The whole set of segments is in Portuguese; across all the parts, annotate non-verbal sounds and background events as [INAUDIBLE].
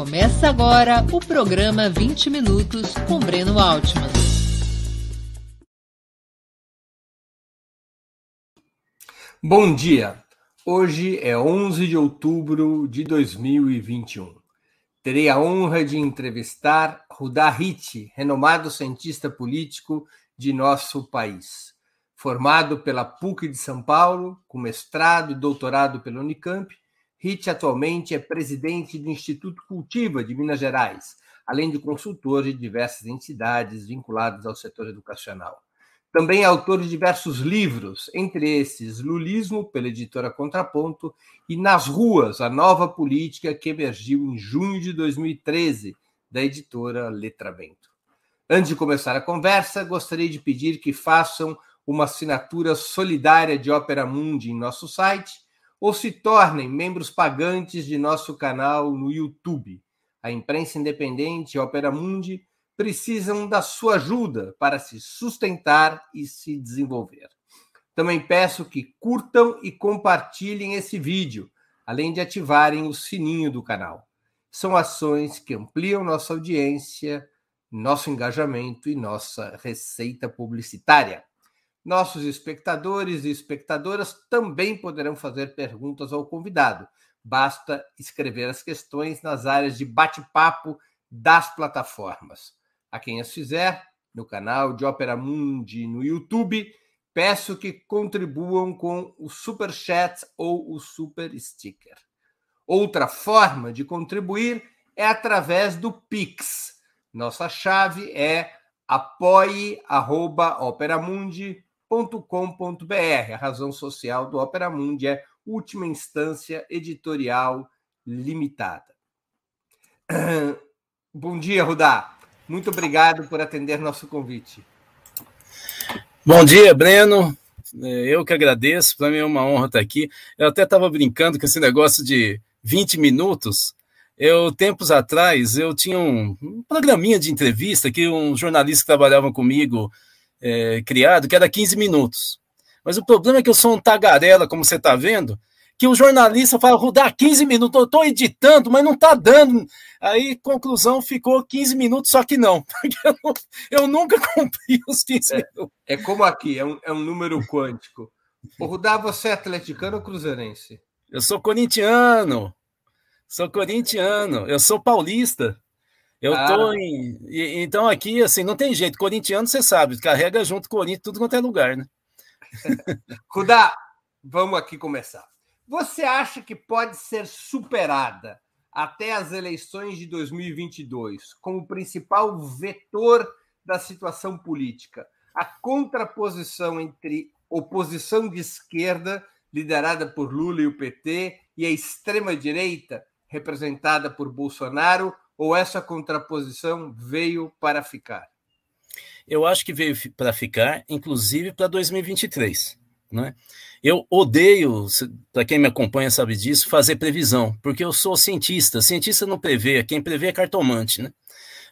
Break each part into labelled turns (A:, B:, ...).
A: Começa agora o programa 20 Minutos com Breno Altman.
B: Bom dia! Hoje é 11 de outubro de 2021. Terei a honra de entrevistar Rudá Hit, renomado cientista político de nosso país. Formado pela PUC de São Paulo, com mestrado e doutorado pela Unicamp, Hit atualmente é presidente do Instituto Cultiva de Minas Gerais, além de consultor de diversas entidades vinculadas ao setor educacional. Também é autor de diversos livros, entre esses Lulismo, pela editora Contraponto, e Nas Ruas, a nova política que emergiu em junho de 2013, da editora Letramento. Antes de começar a conversa, gostaria de pedir que façam uma assinatura solidária de Ópera Mundi em nosso site ou se tornem membros pagantes de nosso canal no YouTube. A imprensa independente Ópera Mundi precisam da sua ajuda para se sustentar e se desenvolver. Também peço que curtam e compartilhem esse vídeo, além de ativarem o sininho do canal. São ações que ampliam nossa audiência, nosso engajamento e nossa receita publicitária. Nossos espectadores e espectadoras também poderão fazer perguntas ao convidado. Basta escrever as questões nas áreas de bate-papo das plataformas a quem as fizer no canal de Opera Mundi no YouTube. Peço que contribuam com o super chat ou o super sticker. Outra forma de contribuir é através do Pix. Nossa chave é apoie@operamundi.com.br. A razão social do Opera Mundi é última instância editorial limitada. [CLEARS THROAT] Bom dia, Rudá. Muito obrigado por atender nosso convite.
C: Bom dia, Breno. É, eu que agradeço, para mim é uma honra estar aqui. Eu até estava brincando com esse negócio de 20 minutos. Eu, tempos atrás, eu tinha um, um programinha de entrevista que um jornalista que trabalhava comigo é, criado, que era 15 minutos. Mas o problema é que eu sou um tagarela, como você está vendo, que o jornalista fala, vou dar 15 minutos, eu estou editando, mas não está dando. Aí, conclusão, ficou 15 minutos, só que não, [LAUGHS] porque eu, eu nunca [LAUGHS] cumpri os 15
B: é,
C: minutos.
B: É como aqui, é um, é um número quântico. O Rudá, você é atleticano ou cruzeirense?
C: Eu sou corintiano, sou corintiano, eu sou paulista. Eu ah. tô em. Então aqui, assim, não tem jeito. Corintiano, você sabe, carrega junto Corinthians, tudo quanto é lugar, né? [LAUGHS]
B: Rudá, vamos aqui começar. Você acha que pode ser superada até as eleições de 2022 como principal vetor da situação política a contraposição entre oposição de esquerda, liderada por Lula e o PT, e a extrema-direita, representada por Bolsonaro, ou essa contraposição veio para ficar?
C: Eu acho que veio para ficar, inclusive para 2023. Né? Eu odeio, para quem me acompanha sabe disso, fazer previsão, porque eu sou cientista. Cientista não prevê, quem prevê é cartomante. Né?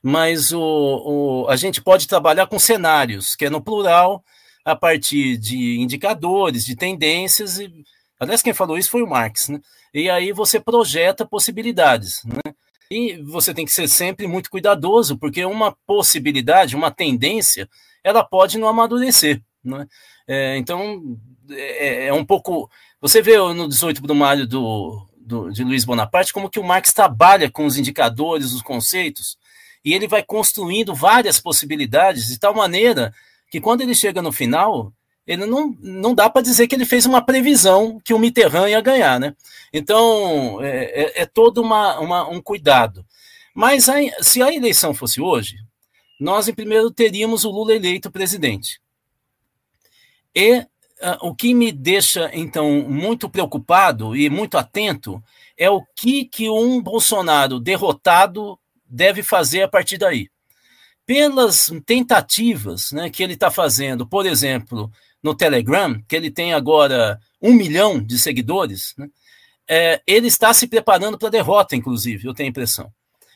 C: Mas o, o, a gente pode trabalhar com cenários, que é no plural, a partir de indicadores, de tendências. E, aliás, quem falou isso foi o Marx. Né? E aí você projeta possibilidades. Né? E você tem que ser sempre muito cuidadoso, porque uma possibilidade, uma tendência, ela pode não amadurecer. Né? É, então, é, é, um pouco. Você vê no 18 Brumário do, do, de Luiz Bonaparte como que o Marx trabalha com os indicadores, os conceitos, e ele vai construindo várias possibilidades de tal maneira que quando ele chega no final, ele não, não dá para dizer que ele fez uma previsão que o Mitterrand ia ganhar, né? Então, é, é, é todo uma, uma, um cuidado. Mas a, se a eleição fosse hoje, nós, em primeiro, teríamos o Lula eleito presidente. E uh, o que me deixa, então, muito preocupado e muito atento é o que, que um Bolsonaro derrotado deve fazer a partir daí. Pelas tentativas né, que ele está fazendo, por exemplo, no Telegram, que ele tem agora um milhão de seguidores, né, é, ele está se preparando para a derrota, inclusive, eu tenho a impressão.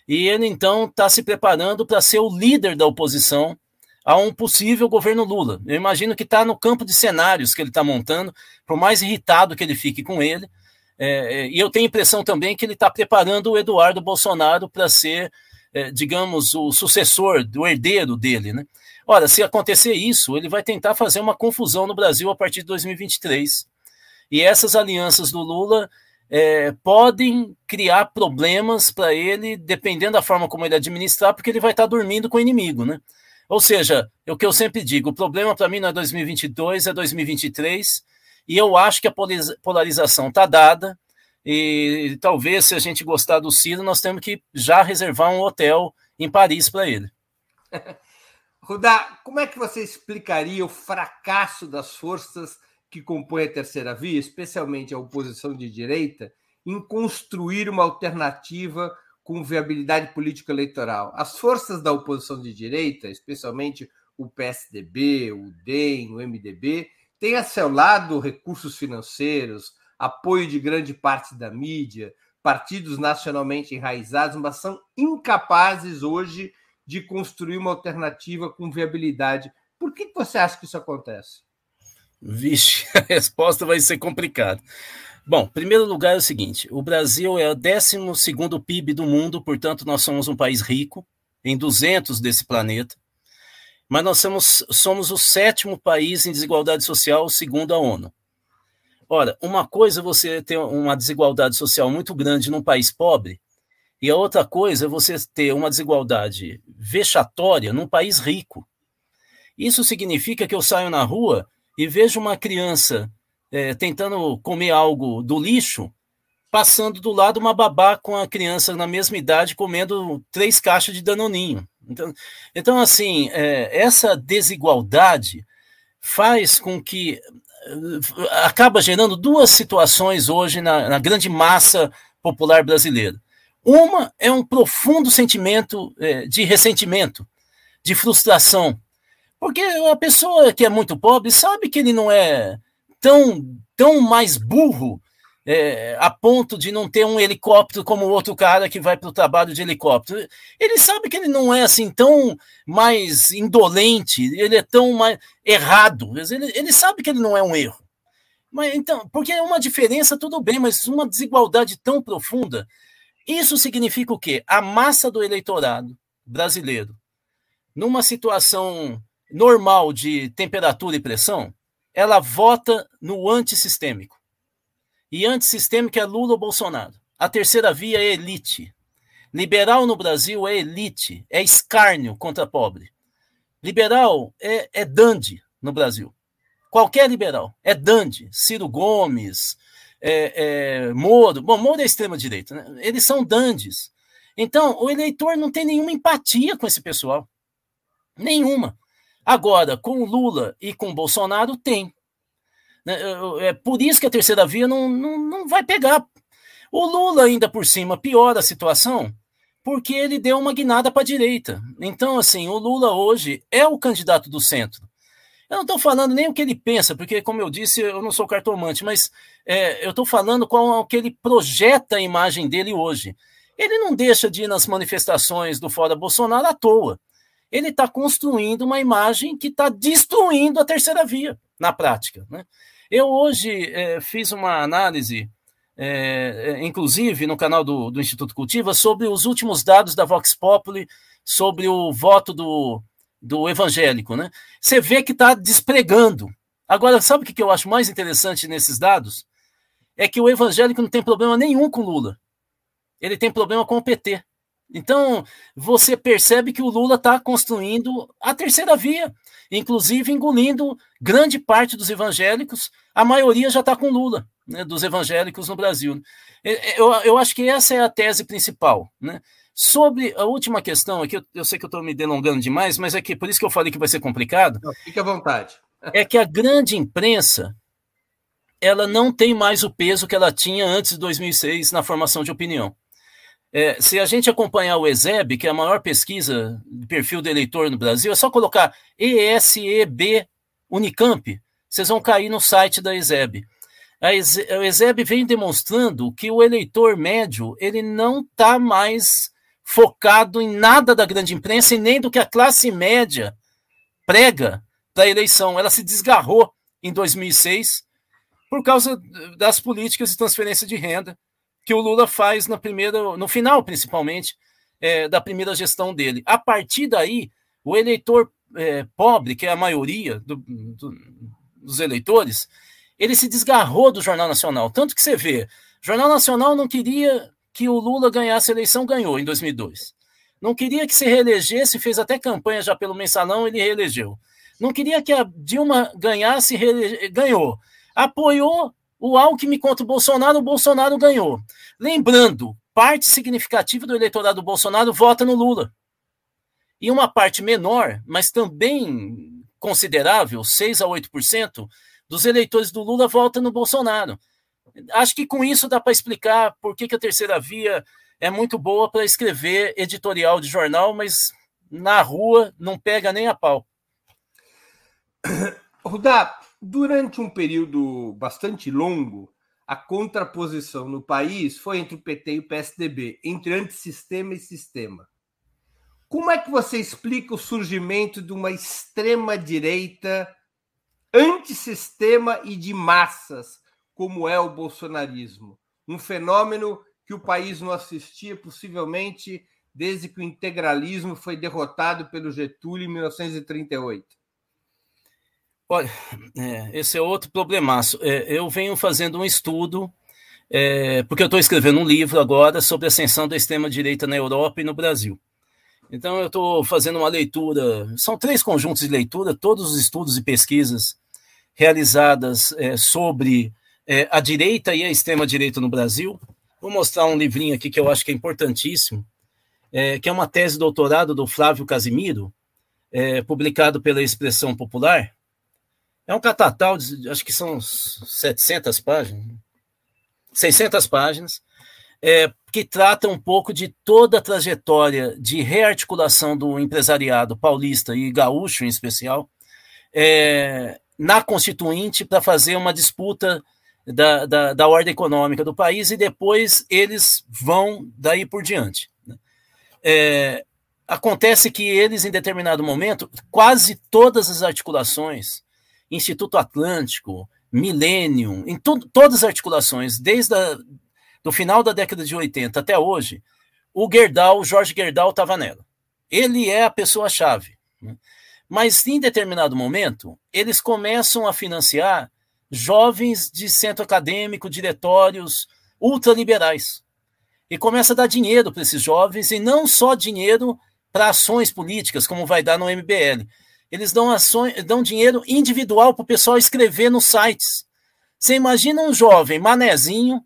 C: E ele, então, está se preparando para ser o líder da oposição a um possível governo Lula. Eu imagino que está no campo de cenários que ele está montando, por mais irritado que ele fique com ele, É, e eu tenho a impressão também que ele está preparando o Eduardo Bolsonaro para ser, é, digamos, o sucessor, do herdeiro dele. Né? Ora, se acontecer isso, ele vai tentar fazer uma confusão no Brasil a partir de 2023. E essas alianças do Lula é, podem criar problemas para ele, dependendo da forma como ele administrar, porque ele vai estar tá dormindo com o inimigo, né? Ou seja, é o que eu sempre digo, o problema para mim não é 2022, é 2023, e eu acho que a polarização está dada, e talvez, se a gente gostar do Ciro, nós temos que já reservar um hotel em Paris para ele. [LAUGHS]
B: Rudá, como é que você explicaria o fracasso das forças que compõe a terceira via, especialmente a oposição de direita, em construir uma alternativa com viabilidade política eleitoral. As forças da oposição de direita, especialmente o PSDB, o DEM, o MDB, têm a seu lado recursos financeiros, apoio de grande parte da mídia, partidos nacionalmente enraizados, mas são incapazes hoje de construir uma alternativa com viabilidade. Por que você acha que isso acontece?
C: Vixe, [LAUGHS] a resposta vai ser complicada. Bom, primeiro lugar é o seguinte: o Brasil é o 12 PIB do mundo, portanto, nós somos um país rico, em 200 desse planeta, mas nós somos, somos o sétimo país em desigualdade social, segundo a ONU. Ora, uma coisa é você ter uma desigualdade social muito grande num país pobre, e a outra coisa é você ter uma desigualdade vexatória num país rico. Isso significa que eu saio na rua e vejo uma criança é, tentando comer algo do lixo, passando do lado uma babá com a criança na mesma idade comendo três caixas de danoninho. Então, então assim, é, essa desigualdade faz com que é, acaba gerando duas situações hoje na, na grande massa popular brasileira. Uma é um profundo sentimento é, de ressentimento, de frustração, porque a pessoa que é muito pobre sabe que ele não é tão, tão mais burro é, a ponto de não ter um helicóptero como o outro cara que vai para o trabalho de helicóptero. Ele sabe que ele não é assim tão mais indolente, ele é tão mais errado. Ele, ele sabe que ele não é um erro. Mas então, porque é uma diferença, tudo bem, mas uma desigualdade tão profunda. Isso significa o quê? A massa do eleitorado brasileiro, numa situação normal de temperatura e pressão, ela vota no antissistêmico. E antissistêmico é Lula ou Bolsonaro. A terceira via é elite. Liberal no Brasil é elite, é escárnio contra pobre. Liberal é, é dandy no Brasil. Qualquer liberal é dandy. Ciro Gomes, é, é, Moro. Bom, Moro é extrema-direita, né? Eles são dandies. Então, o eleitor não tem nenhuma empatia com esse pessoal. Nenhuma. Agora, com Lula e com o Bolsonaro, tem. Né, é por isso que a terceira via não, não, não vai pegar. O Lula, ainda por cima, piora a situação porque ele deu uma guinada para a direita. Então, assim, o Lula hoje é o candidato do centro. Eu não estou falando nem o que ele pensa, porque, como eu disse, eu não sou cartomante, mas é, eu estou falando com o que ele projeta a imagem dele hoje. Ele não deixa de ir nas manifestações do Fora Bolsonaro à toa ele está construindo uma imagem que está destruindo a terceira via na prática. Né? Eu hoje é, fiz uma análise, é, inclusive no canal do, do, Instituto Cultiva, sobre os últimos dados da Vox Populi sobre o voto do, do evangélico. Né? Você vê que está despregando. Agora, sabe o que eu acho mais interessante nesses dados? É que o evangélico não tem problema nenhum com Lula. Ele tem problema com o PT. Então, você percebe que o Lula está construindo a terceira via, inclusive engolindo grande parte dos evangélicos, a maioria já está com Lula, né, dos evangélicos no Brasil. Eu, eu acho que essa é a tese principal. Né? Sobre a última questão, aqui eu, sei que eu estou me delongando demais, mas é que por isso que eu falei que vai ser complicado.
B: Não, fique à vontade.
C: é que a grande imprensa ela não tem mais o peso que ela tinha antes de 2006 na formação de opinião. É, se a gente acompanhar o ESEB, que é a maior pesquisa de perfil do eleitor no Brasil, é só colocar ESEB Unicamp, vocês vão cair no site da ESEB. A ESEB vem demonstrando que o eleitor médio ele não está mais focado em nada da grande imprensa e nem do que a classe média prega da eleição. Ela se desgarrou em 2006 por causa das políticas de transferência de renda que o Lula faz na primeira, no final, principalmente, é, da primeira gestão dele. A partir daí, o eleitor é, pobre, que é a maioria do, do, dos eleitores, ele se desgarrou do Jornal Nacional. Tanto que você vê, Jornal Nacional não queria que o Lula ganhasse a eleição, ganhou em 2002. Não queria que se reelegesse, fez até campanha já pelo mensalão, ele reelegeu. Não queria que a Dilma ganhasse, ganhou. Apoiou o Alckmin contra o Bolsonaro, o Bolsonaro ganhou. Lembrando, parte significativa do eleitorado do Bolsonaro vota no Lula. E uma parte menor, mas também considerável, 6 a 8%, dos eleitores do Lula vota no Bolsonaro. Acho que com isso dá para explicar por que, que a terceira via é muito boa para escrever editorial de jornal, mas na rua não pega nem a pau. [COUGHS]
B: Rudá, durante um período bastante longo, a contraposição no país foi entre o PT e o PSDB, entre antissistema e sistema. Como é que você explica o surgimento de uma extrema-direita antissistema e de massas, como é o bolsonarismo? Um fenômeno que o país não assistia, possivelmente, desde que o integralismo foi derrotado pelo Getúlio em 1938.
C: Olha, é, esse é outro problemaço. É, eu venho fazendo um estudo, é, porque eu estou escrevendo um livro agora sobre a ascensão da extrema-direita na Europa e no Brasil. Então, eu estou fazendo uma leitura, são três conjuntos de leitura, todos os estudos e pesquisas realizadas é, sobre é, a direita e a extrema-direita no Brasil. Vou mostrar um livrinho aqui que eu acho que é importantíssimo, é, que é uma tese de doutorado do Flávio Casimiro, publicado pela Expressão Popular, é um catatal, de, acho que são 700 páginas, 600 páginas, é, que trata um pouco de toda a trajetória de rearticulação do empresariado paulista e gaúcho, em especial, é, na Constituinte, para fazer uma disputa da, da, da, ordem econômica do país e depois eles vão daí por diante. Né? É, acontece que eles, em determinado momento, quase todas as articulações Instituto Atlântico, Millennium, em tu, todas as articulações, desde o final da década de 80 até hoje, o Gerdau, Jorge Gerdau estava nela. Ele é a pessoa-chave. Né? Mas, em determinado momento, eles começam a financiar jovens de centro acadêmico, diretórios ultraliberais. E começa a dar dinheiro para esses jovens, e não só dinheiro para ações políticas, como vai dar no MBL, eles dão ações, dão dinheiro individual para o pessoal escrever nos sites. Você imagina um jovem manezinho,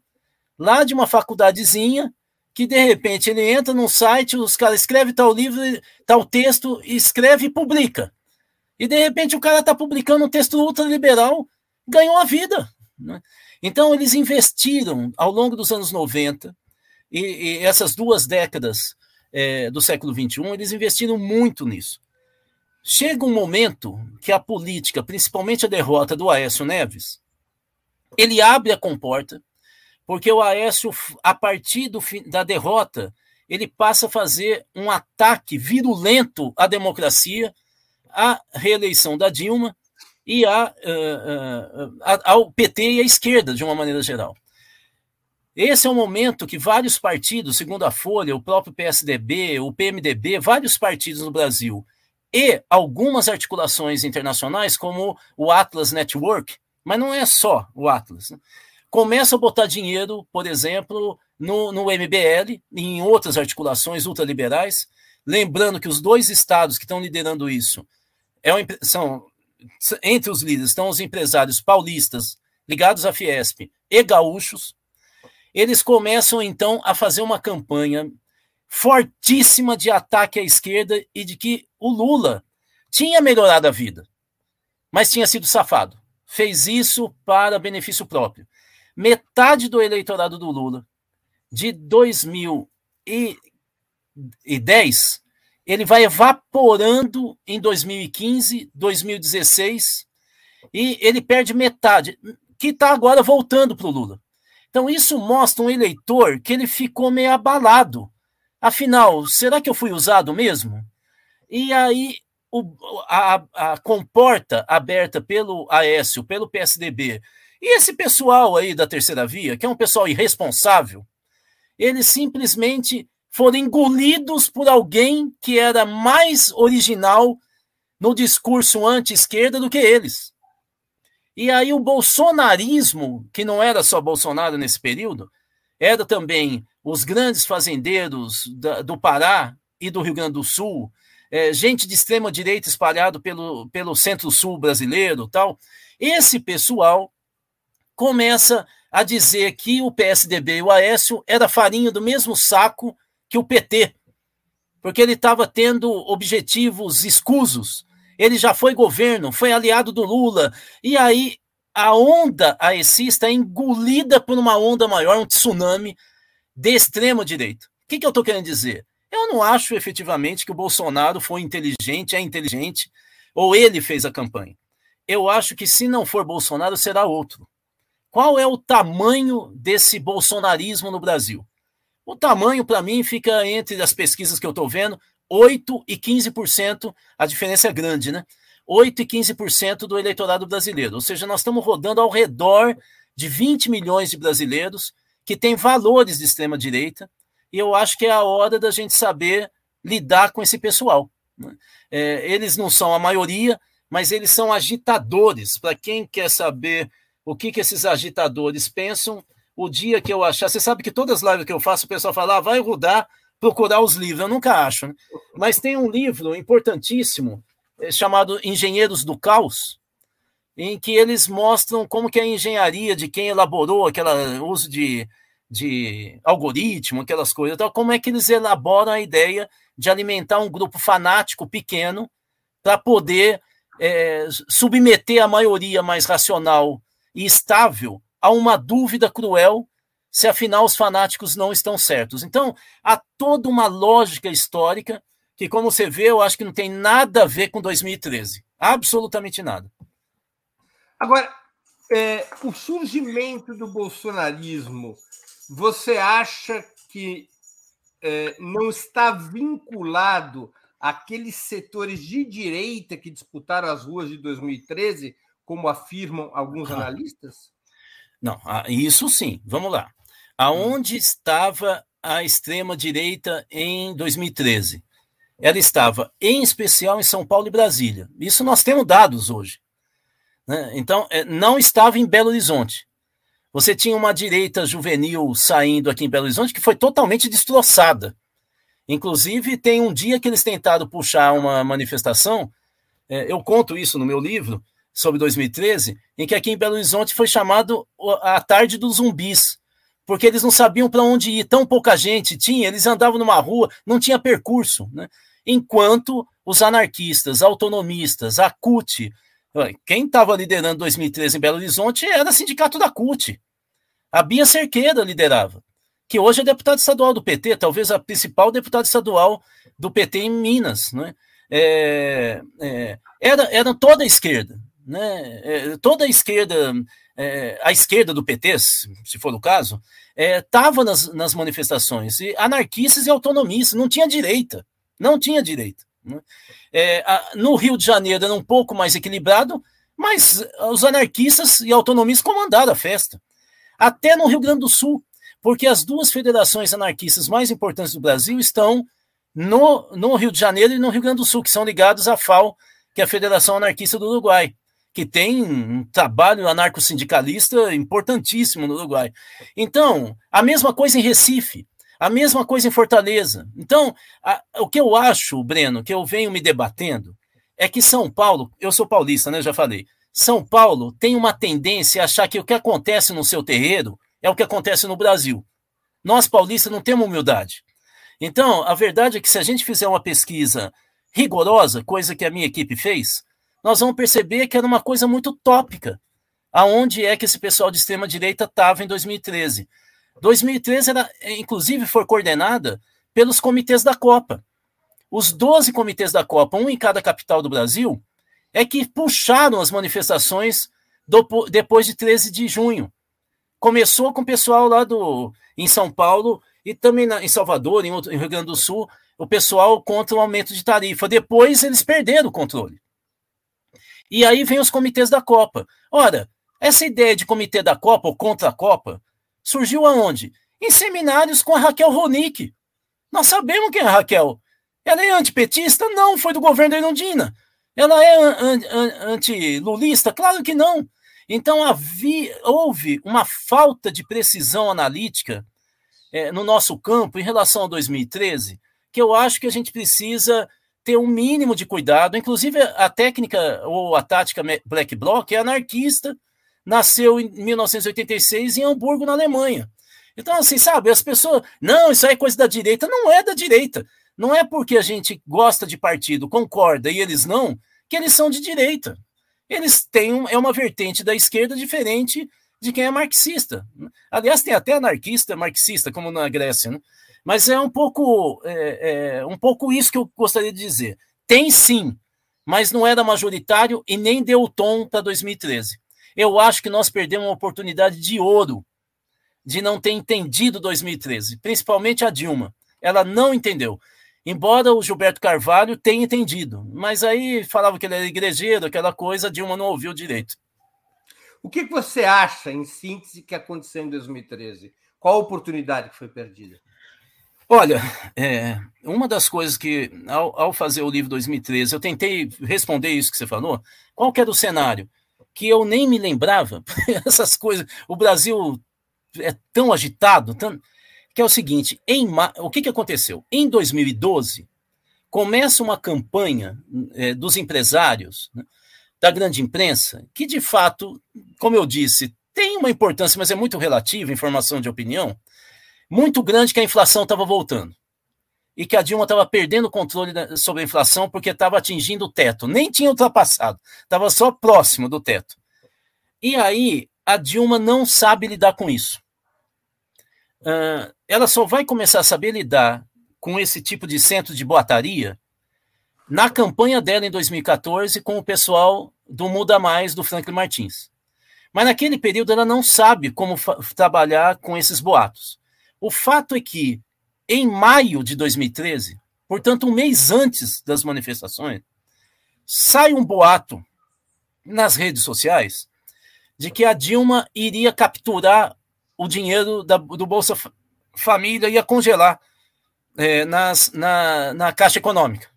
C: lá de uma faculdadezinha, que de repente ele entra num site, os caras escrevem tal livro, tal texto, escreve e publica. E de repente o cara está publicando um texto ultraliberal, ganhou a vida. Né? Então eles investiram ao longo dos anos 90 e, e essas duas décadas é, do século XXI, eles investiram muito nisso. Chega um momento que a política, principalmente a derrota do Aécio Neves, ele abre a comporta, porque o Aécio, a partir do, da derrota, ele passa a fazer um ataque virulento à democracia, à reeleição da Dilma e a, uh, uh, ao PT e à esquerda, de uma maneira geral. Esse é um momento que vários partidos, segundo a Folha, o próprio PSDB, o PMDB, vários partidos no Brasil e algumas articulações internacionais, como o Atlas Network, mas não é só o Atlas. Né? Começa a botar dinheiro, por exemplo, no, no MBL e em outras articulações ultraliberais, lembrando que os dois estados que estão liderando isso é um, são entre os líderes estão os empresários paulistas ligados à Fiesp e gaúchos. Eles começam então a fazer uma campanha fortíssima de ataque à esquerda e de que o Lula tinha melhorado a vida, mas tinha sido safado. Fez isso para benefício próprio. Metade do eleitorado do Lula de 2010 ele vai evaporando em 2015, 2016 e ele perde metade, que está agora voltando para o Lula. Então isso mostra um eleitor que ele ficou meio abalado Afinal, será que eu fui usado mesmo? E aí o, a, a, comporta aberta pelo Aécio, pelo PSDB E esse pessoal aí da terceira via, que é um pessoal irresponsável, eles simplesmente foram engolidos por alguém que era mais original no discurso anti-esquerda do que eles. E aí o bolsonarismo, que não era só Bolsonaro nesse período, era também os grandes fazendeiros do Pará e do Rio Grande do Sul, é, gente de extrema direita espalhado pelo, pelo centro-sul brasileiro tal. Esse pessoal começa a dizer que o PSDB e o Aécio era farinha do mesmo saco que o PT, porque ele estava tendo objetivos escusos. Ele já foi governo, foi aliado do Lula, e aí a onda aecista é engolida por uma onda maior, um tsunami de extrema direita. O que, que eu estou querendo dizer? Eu não acho efetivamente que o Bolsonaro foi inteligente, é inteligente, ou ele fez a campanha. Eu acho que se não for Bolsonaro, será outro. Qual é o tamanho desse bolsonarismo no Brasil? O tamanho, para mim, fica entre as pesquisas que eu estou vendo, 8% e 15%, a diferença é grande, né? 8% e 15% do eleitorado brasileiro. Ou seja, nós estamos rodando ao redor de 20 milhões de brasileiros que têm valores de extrema-direita, e eu acho que é a hora da gente saber lidar com esse pessoal. Né? É, eles não são a maioria, mas eles são agitadores. Para quem quer saber o que, que esses agitadores pensam, o dia que eu achar. Você sabe que todas as lives que eu faço, o pessoal fala, ah, vai rodar, procurar os livros. Eu nunca acho. Né? Mas tem um livro importantíssimo é, chamado Engenheiros do Caos, em que eles mostram como que a engenharia de quem elaborou aquele uso de, de algoritmo, aquelas coisas, então, como é que eles elaboram a ideia de alimentar um grupo fanático pequeno para poder é, submeter a maioria mais racional e estável a uma dúvida cruel se afinal os fanáticos não estão certos. Então, há toda uma lógica histórica que, como você vê, eu acho que não tem nada a ver com 2013. Absolutamente nada.
B: Agora, é, o surgimento do bolsonarismo, você acha que é, não está vinculado àqueles setores de direita que disputaram as ruas de 2013, como afirmam alguns analistas?
C: Não, ah, isso sim. Vamos lá. Aonde estava a extrema-direita em 2013? Ela estava, em especial, em São Paulo e Brasília. Isso nós temos dados hoje. Né? Então, é, não estava em Belo Horizonte. Você tinha uma direita juvenil saindo aqui em Belo Horizonte que foi totalmente destroçada. Inclusive, tem um dia que eles tentaram puxar uma manifestação, é, eu conto isso no meu livro, sobre 2013, em que aqui em Belo Horizonte foi chamado a tarde dos zumbis, porque eles não sabiam para onde ir, tão pouca gente tinha, eles andavam numa rua, não tinha percurso, né? Enquanto os anarquistas, autonomistas, a CUT, quem estava liderando 2013 em Belo Horizonte era o sindicato da CUT. A Bia Cerqueira liderava, que hoje é deputada estadual do PT, talvez a principal deputada estadual do PT em Minas. Né? É, é, era, era toda a esquerda né, é, toda a esquerda, é, a esquerda do PT, se for o caso, estava é, nas, nas manifestações, e anarquistas e autonomistas, não tinha direita, não tinha direita. Né? É, a, no Rio de Janeiro era um pouco mais equilibrado, mas os anarquistas e autonomistas comandaram a festa. Até no Rio Grande do Sul, porque as duas federações anarquistas mais importantes do Brasil estão no, no Rio de Janeiro e no Rio Grande do Sul, que são ligados à FAO, que é a Federação Anarquista do Uruguai que tem um trabalho anarco-sindicalista importantíssimo no Uruguai. Então, a mesma coisa em Recife, a mesma coisa em Fortaleza. Então, a, o que eu acho, Breno, que eu venho me debatendo, é que São Paulo, eu sou paulista, né? Já falei. São Paulo tem uma tendência a achar que o que acontece no seu terreiro é o que acontece no Brasil. Nós paulistas não temos humildade. Então, a verdade é que se a gente fizer uma pesquisa rigorosa, coisa que a minha equipe fez, nós vamos perceber que era uma coisa muito tópica. Aonde é que esse pessoal de extrema direita estava em 2013? 2013 era, inclusive, foi coordenada pelos comitês da Copa. Os 12 comitês da Copa, um em cada capital do Brasil, é que puxaram as manifestações do, depois de 13 de junho. Começou com o pessoal lá do, em São Paulo e também na, em Salvador, em, outro, em Rio Grande do Sul, o pessoal contra o aumento de tarifa. Depois eles perderam o controle. E aí vem os comitês da Copa. Ora, Essa ideia de comitê da Copa ou contra a Copa surgiu aonde? Em seminários com a Raquel Ronick. Nós sabemos quem é a Raquel. Ela é antipetista? Não, foi do governo da Irondina. Ela é anti-lulista? Claro que não. Então havia, houve uma falta de precisão analítica é, no nosso campo em relação a 2013, que eu acho que a gente precisa ter um mínimo de cuidado. Inclusive, a técnica ou a tática Black Bloc é anarquista, nasceu em 1986 em Hamburgo, na Alemanha. Então, assim, sabe, as pessoas. Não, isso aí é coisa da direita. Não é da direita. Não é porque a gente gosta de partido, concorda e eles não, que eles são de direita. Eles têm um, é uma vertente da esquerda diferente de quem é marxista. Aliás, tem até anarquista marxista, como na Grécia, né? Mas é um pouco, é, é, um pouco isso que eu gostaria de dizer. Tem sim, mas não era majoritário e nem deu o tom para 2013. Eu acho que nós perdemos uma oportunidade de ouro de não ter entendido 2013, principalmente a Dilma. Ela não entendeu. Embora o Gilberto Carvalho tenha entendido, mas aí falava que ele era igrejeiro, aquela coisa, a Dilma não ouviu direito.
B: O que você acha, em síntese, que aconteceu em 2013? Qual a oportunidade que foi perdida?
C: Olha, é, uma das coisas que, ao, ao, fazer o livro 2013, eu tentei responder isso que você falou. Qual que era o cenário? Que eu nem me lembrava, [LAUGHS] essas coisas. O Brasil é tão agitado, tão, que é o seguinte: em, o que, que aconteceu? Em 2012, começa uma campanha é, dos empresários, né, da grande imprensa, que de fato, como eu disse, tem uma importância, mas é muito relativa, informação de opinião, muito grande que a inflação estava voltando. E que a Dilma estava perdendo o controle sobre a inflação porque estava atingindo o teto. Nem tinha ultrapassado, estava só próximo do teto. E aí a Dilma não sabe lidar com isso uh, ela só vai começar a saber lidar com esse tipo de centro de boataria na campanha dela em 2014 com o pessoal do Muda Mais, do Franklin Martins. Mas naquele período ela não sabe como trabalhar com esses boatos. O fato é que, em maio de 2013, portanto, um mês antes das manifestações, sai um boato nas redes sociais de que a Dilma iria capturar o dinheiro da, do Bolsa Família ia congelar é, nas, na, na Caixa Econômica.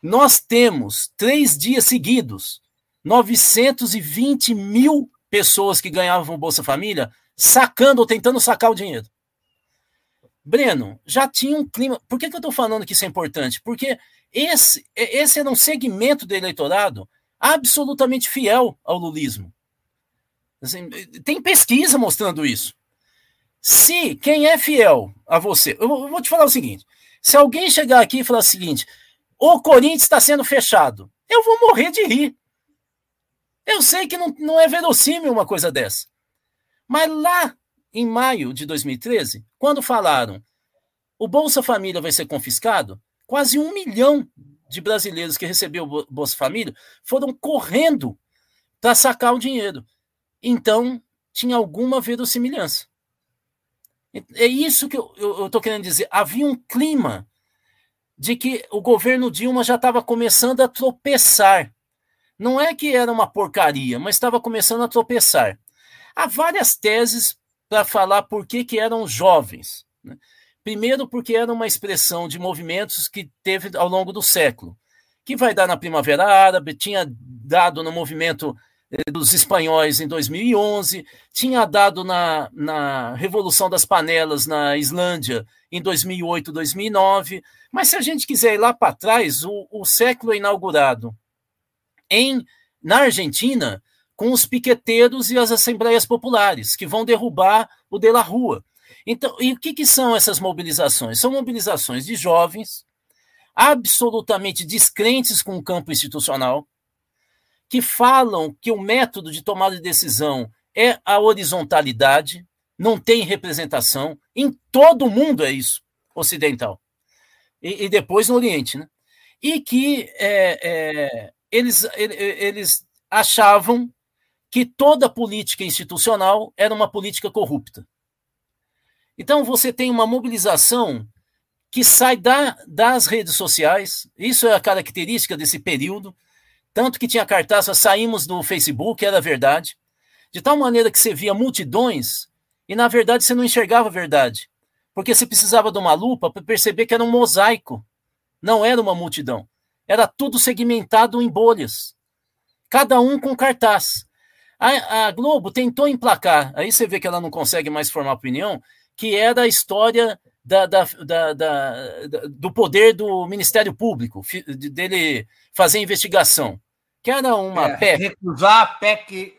C: Nós temos, três dias seguidos, 920 mil pessoas que ganhavam Bolsa Família sacando ou tentando sacar o dinheiro. Breno, já tinha um clima. Por que, que eu estou falando que isso é importante? Porque esse, esse era um segmento do eleitorado absolutamente fiel ao lulismo. Assim, tem pesquisa mostrando isso. Se quem é fiel a você, eu vou te falar o seguinte: se alguém chegar aqui e falar o seguinte, o Corinthians está sendo fechado, eu vou morrer de rir. Eu sei que não, não é verossímil uma coisa dessa. Mas lá em maio de 2013, quando falaram o Bolsa Família vai ser confiscado, quase um milhão de brasileiros que recebeu o Bolsa Família foram correndo para sacar o dinheiro então tinha alguma verossimilhança. É isso que eu estou querendo dizer. Havia um clima de que o governo Dilma já estava começando a tropeçar. Não é que era uma porcaria, mas estava começando a tropeçar. Há várias teses para falar por que, que eram jovens. Né? Primeiro, porque era uma expressão de movimentos que teve ao longo do século, que vai dar na Primavera Árabe, tinha dado no movimento eh, dos espanhóis em 2011, tinha dado na, na Revolução das Panelas na Islândia em 2008, 2009. Mas se a gente quiser ir lá para trás, o, o século é inaugurado em na Argentina com os piqueteiros e as assembleias populares que vão derrubar o de la Rua. Então, e o que, que são essas mobilizações? São mobilizações de jovens absolutamente descrentes com o campo institucional, que falam que o método de tomada de decisão é a horizontalidade, não tem representação. Em todo o mundo é isso, ocidental. E, e depois no Oriente. Né? E que é, é, eles, eles achavam que toda política institucional era uma política corrupta. Então você tem uma mobilização que sai da, das redes sociais, isso é a característica desse período, tanto que tinha cartaz, saímos do Facebook, era verdade. de tal maneira que você via multidões e, na verdade, você não enxergava a verdade. Porque você precisava de uma lupa para perceber que era um mosaico, não era uma multidão. Era tudo segmentado em bolhas, cada um com cartaz. A, a, Globo tentou emplacar, aí você vê que ela não consegue mais formar opinião, que era a história da, da, da, do poder do Ministério Público, dele fazer investigação. Que era uma
B: é, PEC. Recusar a PEC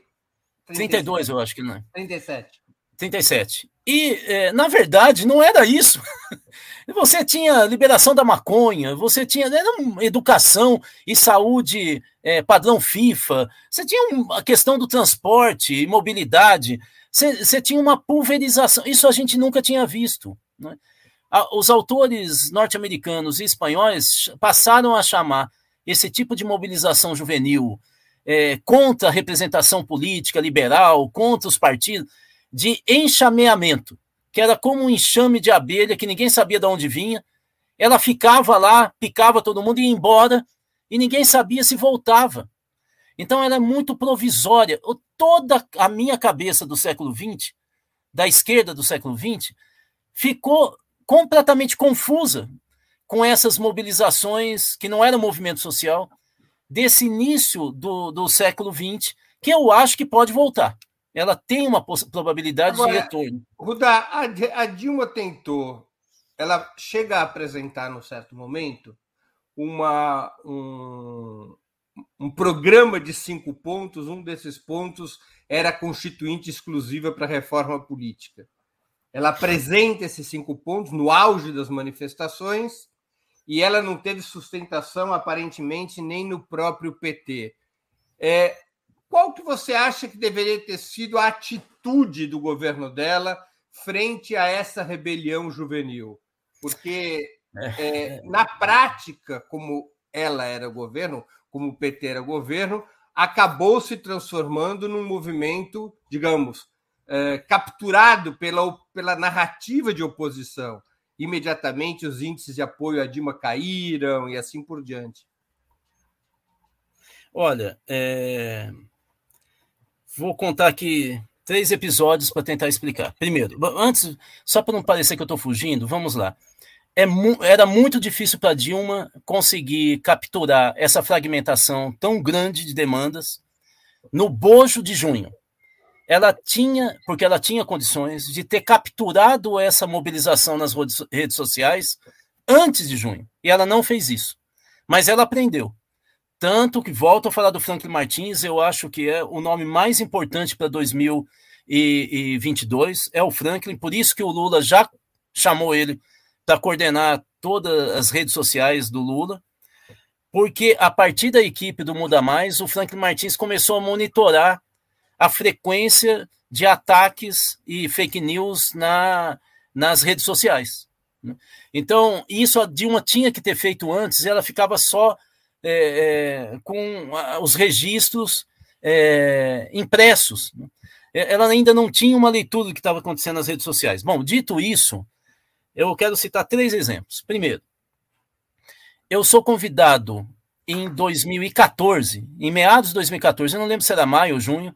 C: 37. 32, eu acho que não é.
B: 37.
C: 37. E, é, na verdade, não era isso. [LAUGHS] Você tinha liberação da maconha, você tinha educação e saúde é, padrão FIFA, você tinha a questão do transporte e mobilidade, você, você, tinha uma pulverização. Isso a gente nunca tinha visto. Né? Os autores norte-americanos e espanhóis passaram a chamar esse tipo de mobilização juvenil é, contra a representação política liberal, contra os partidos de enxameamento, que era como um enxame de abelha que ninguém sabia de onde vinha. Ela ficava lá, picava todo mundo e ia embora, e ninguém sabia se voltava. Então era muito provisória. Toda a minha cabeça do século XX, da esquerda do século XX, ficou completamente confusa com essas mobilizações que não eram movimento social, desse início do, do século XX, que eu acho que pode voltar ela tem uma probabilidade Agora, de retorno.
B: Rudá, a Dilma tentou, ela chega a apresentar, num certo momento, uma, um, um programa de cinco pontos. Um desses pontos era constituinte exclusiva para a reforma política. Ela apresenta esses cinco pontos no auge das manifestações e ela não teve sustentação, aparentemente, nem no próprio PT. É, qual que você acha que deveria ter sido a atitude do governo dela frente a essa rebelião juvenil? Porque é, é na prática, como ela era governo, como o PT era governo, acabou se transformando num movimento, digamos, é, capturado pela, pela narrativa de oposição. Imediatamente os índices de apoio à Dilma caíram e assim por diante.
C: Olha, é... Vou contar aqui três episódios para tentar explicar. Primeiro, antes, só para não parecer que eu estou fugindo, vamos lá. É mu era muito difícil para Dilma conseguir capturar essa fragmentação tão grande de demandas no bojo de junho. Ela tinha, porque ela tinha condições de ter capturado essa mobilização nas redes sociais antes de junho. E ela não fez isso. Mas ela aprendeu. Tanto que volto a falar do Franklin Martins, eu acho que é o nome mais importante para 2022, é o Franklin, por isso que o Lula já chamou ele para coordenar todas as redes sociais do Lula, porque a partir da equipe do Muda Mais, o Franklin Martins começou a monitorar a frequência de ataques e fake news na, nas redes sociais. Né? Então, isso a Dilma tinha que ter feito antes, ela ficava só é, é, com os registros é, impressos. Né? É, ela ainda não tinha uma leitura do que estava acontecendo nas redes sociais. Bom, dito isso, eu quero citar três exemplos. Primeiro, eu sou convidado em 2014, em meados de 2014, eu não lembro se era maio ou junho,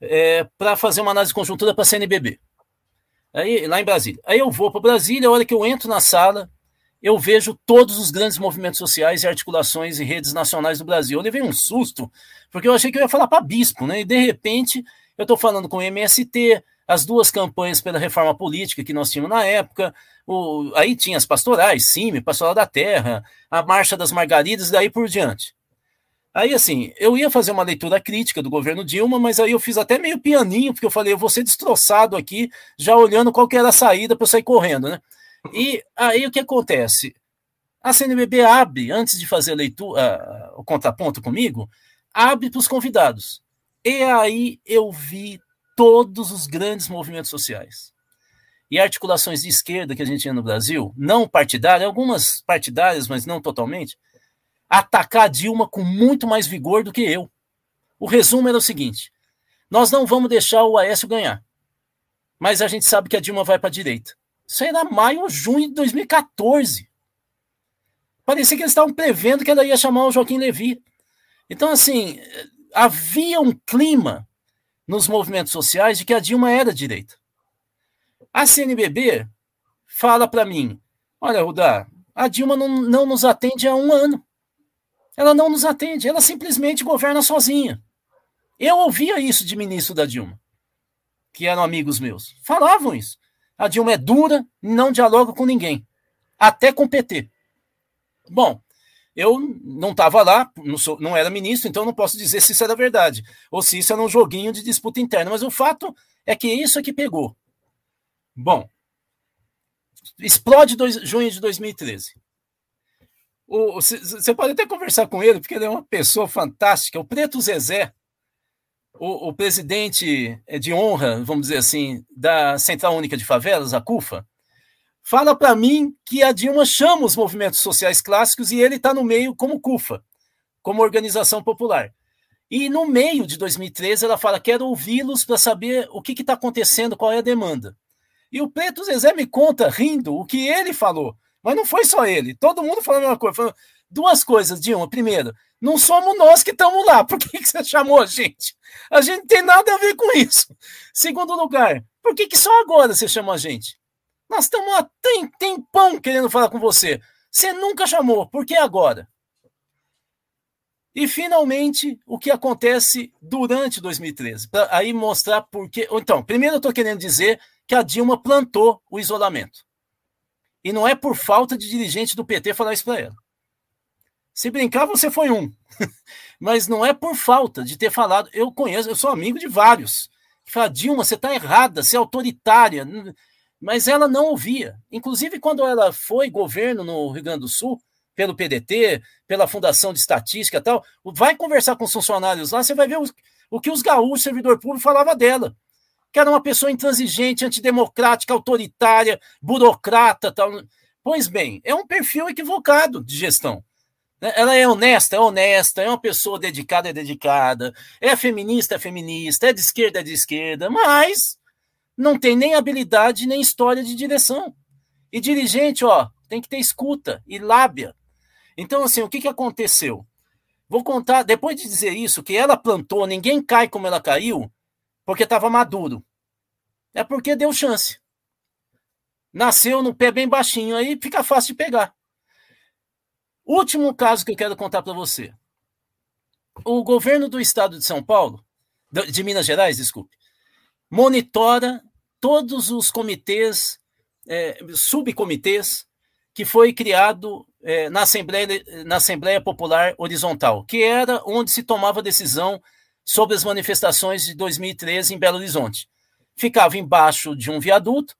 C: é, para fazer uma análise conjuntura para a CNBB. Aí, lá em Brasília. Aí eu vou para Brasília, a hora que eu entro na sala, eu vejo todos os grandes movimentos sociais e articulações e redes nacionais do Brasil. Eu levei um susto, porque eu achei que eu ia falar para bispo, né? E de repente eu estou falando com o MST, as duas campanhas pela reforma política que nós tínhamos na época, o, aí tinha as pastorais, CIMI, Pastoral da Terra, a Marcha das Margaridas e daí por diante. Aí, assim, eu ia fazer uma leitura crítica do governo Dilma, mas aí eu fiz até meio pianinho, porque eu falei, eu vou ser destroçado aqui, já olhando qual que era a saída para eu sair correndo, né? E aí o que acontece? A CNBB abre, antes de fazer a leitura, uh, o contraponto comigo, abre para os convidados. E aí eu vi todos os grandes movimentos sociais e articulações de esquerda que a gente tinha no Brasil, não partidárias, algumas partidárias, mas não totalmente, atacar Dilma com muito mais vigor do que eu. O resumo era o seguinte: nós não vamos deixar o Aécio ganhar, mas a gente sabe que a Dilma vai para a direita. Isso era maio ou junho de 2014. Parecia que eles estavam prevendo que ela ia chamar o Joaquim Levy. Então, assim, havia um clima nos movimentos sociais de que a Dilma era direita. A CNBB fala para mim: olha, Rudá, a Dilma não, não nos atende há um ano. Ela não nos atende, ela simplesmente governa sozinha. Eu ouvia isso de ministro da Dilma, que eram amigos meus. Falavam isso. A Dilma é dura, não dialoga com ninguém, até com o PT. Bom, eu não estava lá, não, sou, não, era ministro, então não posso dizer se isso era verdade, ou se isso era um joguinho de disputa interna, mas o fato é que isso é que pegou. Bom, explode dois, junho de 2013. Você pode até conversar com ele, porque ele é uma pessoa fantástica. O Preto Zezé, o, o, presidente de honra, vamos dizer assim, da Central Única de Favelas, a CUFA, fala para mim que a Dilma chama os movimentos sociais clássicos e ele está no meio como CUFA, como organização popular. E no meio de 2013 ela fala: quero ouvi-los para saber o que está acontecendo, qual é a demanda. E o Preto Zezé me conta, rindo, o que ele falou. Mas não foi só ele, todo mundo falando uma coisa. Falando duas coisas, Dilma. Primeiro, não somos nós que estamos lá. Por que, que você chamou a gente? A gente tem nada a ver com isso. Segundo lugar, por que, que só agora você chamou a gente? Nós estamos há tem, tempão querendo falar com você. Você nunca chamou, por que agora? E finalmente, o que acontece durante 2013? Para aí mostrar por que. Então, primeiro eu estou querendo dizer que a Dilma plantou o isolamento. E não é por falta de dirigente do PT falar isso para ela. Se brincar, você foi um. [LAUGHS] Mas não é por falta de ter falado. Eu conheço, eu sou amigo de vários. Que fala, Dilma, você está errada, você é autoritária mas ela não ouvia. Inclusive, quando ela foi governo no Rio Grande do Sul, pelo PDT, pela Fundação de Estatística e tal, vai conversar com os funcionários lá, você vai ver o, que os gaúchos, servidor público, falava dela. Que era uma pessoa intransigente, antidemocrática, autoritária, burocrata tal. Pois bem, é um perfil equivocado de gestão. Ela é honesta, é honesta, é uma pessoa dedicada, é dedicada, é feminista, é feminista, é de esquerda, é de esquerda, mas não tem nem habilidade nem história de direção. E dirigente, ó, tem que ter escuta e lábia. Então, assim, o que, que aconteceu? Vou contar, depois de dizer isso, que ela plantou, ninguém cai como ela caiu, porque estava maduro. É porque deu chance. Nasceu no pé bem baixinho, aí fica fácil de pegar. Último caso que eu quero contar para você. O governo do estado de São Paulo, de Minas Gerais, desculpe, monitora todos os comitês, é, subcomitês que foi criado é, na, Assembleia, na Assembleia Popular Horizontal, que era onde se tomava decisão sobre as manifestações de 2013 em Belo Horizonte. Ficava embaixo de um viaduto,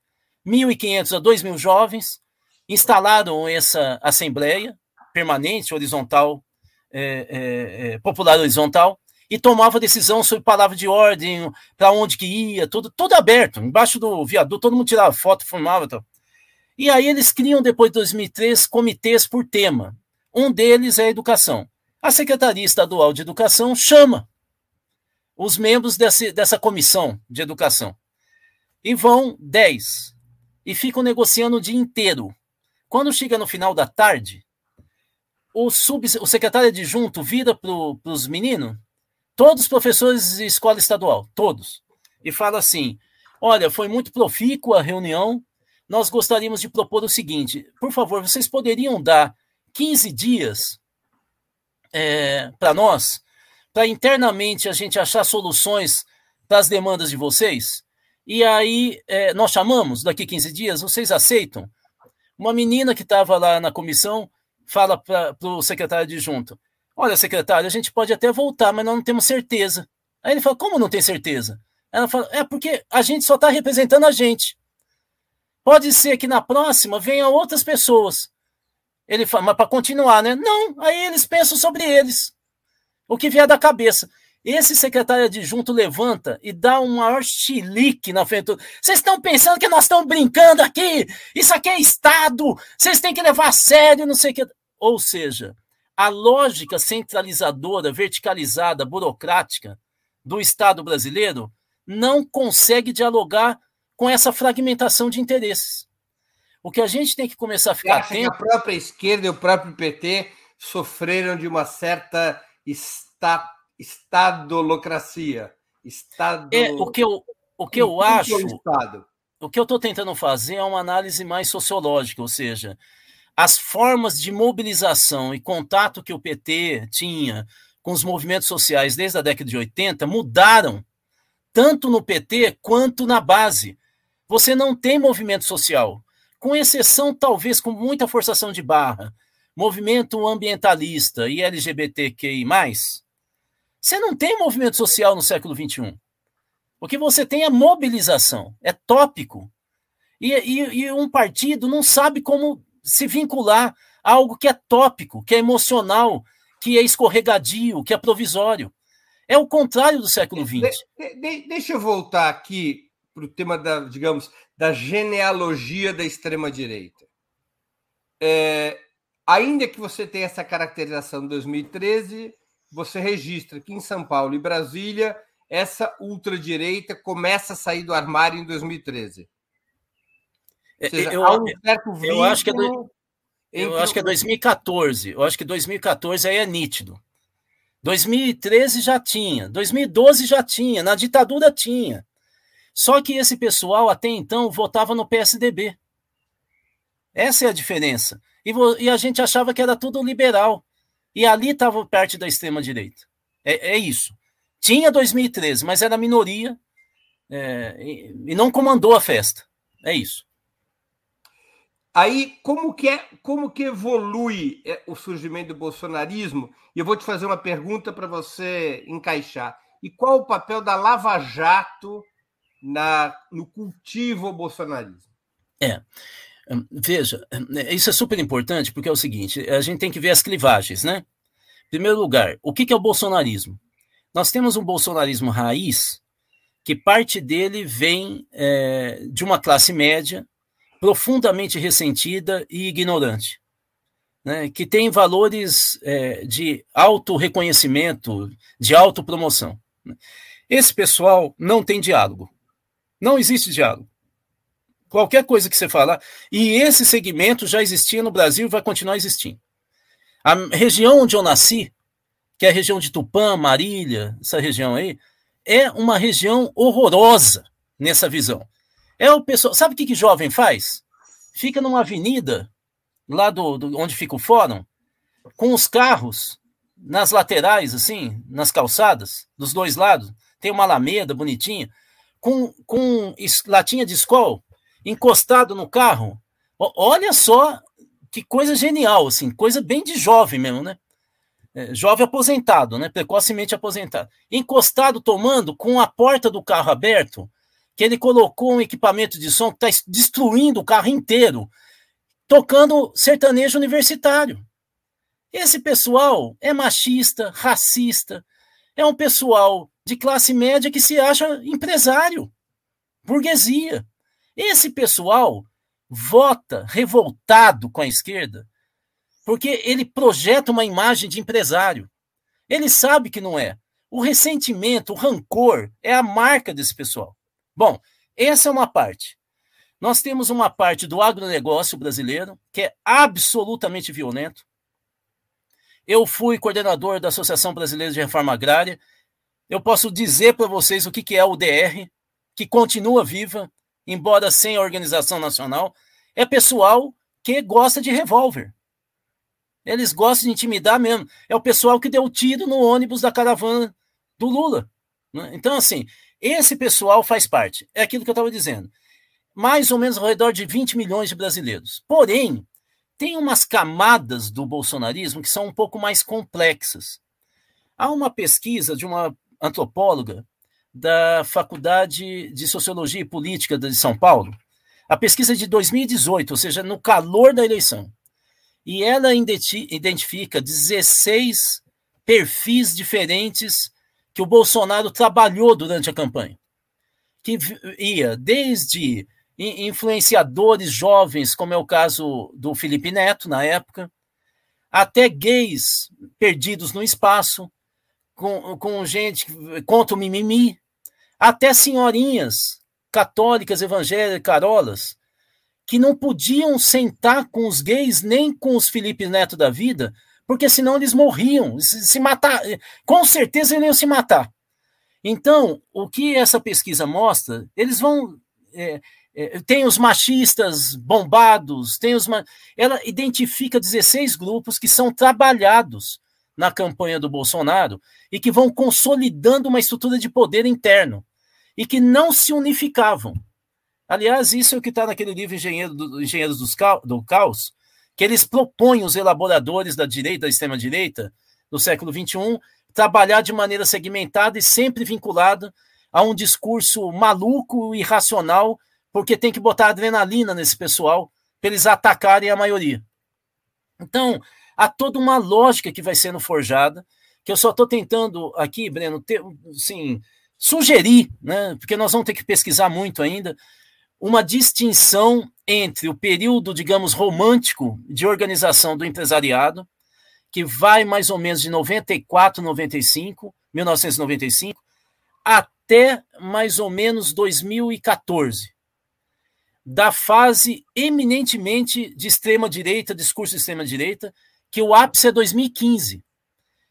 C: 1.500 a 2.000 jovens instalaram essa Assembleia Permanente Horizontal, é, é, é Popular Horizontal, e tomava decisão sobre palavra de ordem, para onde que ia, tudo, tudo aberto, embaixo do viaduto, todo mundo tirava foto, filmava. Tal. E aí eles criam, depois de 2003, comitês por tema. Um deles é a educação. A Secretaria Estadual de Educação chama os membros desse, dessa comissão de educação. E vão 10. E ficam negociando o dia inteiro. Quando chega no final da tarde, o, sub, o secretário adjunto vira para os meninos todos os professores de escola estadual, todos, e fala assim: olha, foi muito profícua a reunião, nós gostaríamos de propor o seguinte: por favor, vocês poderiam dar 15 dias é, para nós, para internamente a gente achar soluções para as demandas de vocês? E aí é, nós chamamos daqui 15 dias, vocês aceitam? Uma menina que estava lá na comissão fala para o secretário de junto: Olha, secretário, a gente pode até voltar, mas nós não temos certeza. Aí ele fala: Como não tem certeza? Ela fala: É porque a gente só está representando a gente. Pode ser que na próxima venham outras pessoas. Ele fala: Mas para continuar, né? Não, aí eles pensam sobre eles. O que vier da cabeça. Esse secretário adjunto levanta e dá um maior chilique na frente. Vocês estão pensando que nós estamos brincando aqui? Isso aqui é Estado. Vocês têm que levar a sério, não sei o que. Ou seja, a lógica centralizadora, verticalizada, burocrática do Estado brasileiro não consegue dialogar com essa fragmentação de interesses. O que a gente tem que começar a ficar atento.
B: a própria esquerda e o próprio PT sofreram de uma certa esta, estadolocracia.
C: Estado. É, o que eu, o que eu acho. O que eu estou tentando fazer é uma análise mais sociológica, ou seja, as formas de mobilização e contato que o PT tinha com os movimentos sociais desde a década de 80 mudaram, tanto no PT quanto na base. Você não tem movimento social, com exceção, talvez, com muita forçação de barra, movimento ambientalista e LGBTQI. Você não tem movimento social no século XXI. O que você tem é mobilização, é tópico. E, e, e um partido não sabe como se vincular a algo que é tópico, que é emocional, que é escorregadio, que é provisório. É o contrário do século XX.
B: De, de, deixa eu voltar aqui para o tema da, digamos, da genealogia da extrema-direita. É, ainda que você tenha essa caracterização de 2013, você registra que em São Paulo e Brasília essa ultradireita começa a sair do armário em 2013.
C: É, seja, eu, um eu acho que é do, eu acho que é 2014. Eu acho que 2014 aí é nítido. 2013 já tinha, 2012 já tinha, na ditadura tinha. Só que esse pessoal até então votava no PSDB. Essa é a diferença. E, e a gente achava que era tudo liberal. E ali estava parte da extrema-direita. É, é, isso. Tinha 2013, mas era minoria é, e, e não comandou a festa. É isso.
B: Aí, como que, é, como que evolui é, o surgimento do bolsonarismo? E eu vou te fazer uma pergunta para você encaixar. E qual o papel da Lava Jato na, no cultivo bolsonarismo?
C: É. Hum, veja, hum, isso é super importante porque é o seguinte: a gente tem que ver as clivagens, né? Em primeiro lugar, o que é o bolsonarismo? Nós temos um bolsonarismo raiz, que parte dele vem é, de uma classe média profundamente ressentida e ignorante, né, que tem valores é, de auto-reconhecimento, de autopromoção. Né. Esse pessoal não tem diálogo. Não existe diálogo. Qualquer coisa que você falar. E esse segmento já existia no Brasil e vai continuar existindo. A região onde eu nasci, que é a região de Tupã, Marília, essa região aí, é uma região horrorosa nessa visão. É o pessoal. Sabe o que, que jovem faz? Fica numa avenida, lá do, do onde fica o fórum, com os carros nas laterais, assim, nas calçadas, dos dois lados. Tem uma alameda bonitinha, com, com latinha de escol encostado no carro. Olha só que coisa genial, assim, coisa bem de jovem mesmo, né? É, jovem aposentado, né? Precocemente aposentado. Encostado, tomando, com a porta do carro aberto, que ele colocou um equipamento de som que está destruindo o carro inteiro, tocando sertanejo universitário. Esse pessoal é machista, racista, é um pessoal de classe média que se acha empresário, burguesia. Esse pessoal vota revoltado com a esquerda porque ele projeta uma imagem de empresário. Ele sabe que não é. O ressentimento, o rancor é a marca desse pessoal. Bom, essa é uma parte. Nós temos uma parte do agronegócio brasileiro que é absolutamente violento. Eu fui coordenador da Associação Brasileira de Reforma Agrária. Eu posso dizer para vocês o que é o DR, que continua viva, embora sem organização nacional. É pessoal que gosta de revólver. Eles gostam de intimidar mesmo. É o pessoal que deu tiro no ônibus da caravana do Lula. Né? Então, assim, esse pessoal faz parte. É aquilo que eu estava dizendo. Mais ou menos ao redor de 20 milhões de brasileiros. Porém, tem umas camadas do bolsonarismo que são um pouco mais complexas. Há uma pesquisa de uma antropóloga da Faculdade de Sociologia e Política de São Paulo, a pesquisa é de 2018, ou seja, no calor da eleição. E ela identifica 16 perfis diferentes que o Bolsonaro trabalhou durante a campanha, que ia desde influenciadores jovens, como é o caso do Felipe Neto na época, até gays perdidos no espaço, com, com gente contra o mimimi, até senhorinhas católicas, evangélicas, carolas, que não podiam sentar com os gays nem com os Felipe Neto da vida, porque senão eles morriam, se, matar, com certeza eles iam se matar. Então, o que essa pesquisa mostra, eles vão. É, é, tem os machistas bombados, tem os. Ela identifica 16 grupos que são trabalhados na campanha do Bolsonaro e que vão consolidando uma estrutura de poder interno e que não se unificavam. Aliás, isso é o que está naquele livro Engenheiro do, Engenheiros do Caos, que eles propõem os elaboradores da direita, da extrema-direita, do século XXI, trabalhar de maneira segmentada e sempre vinculado a um discurso maluco e irracional, porque tem que botar adrenalina nesse pessoal para eles atacarem a maioria. Então, há toda uma lógica que vai sendo forjada, que eu só estou tentando aqui, Breno, ter, assim, sugerir, né, porque nós vamos ter que pesquisar muito ainda, uma distinção entre o período, digamos, romântico de organização do empresariado, que vai mais ou menos de 94, 95, 1995, até mais ou menos 2014, da fase eminentemente de extrema direita, discurso de extrema direita, que o ápice é 2015.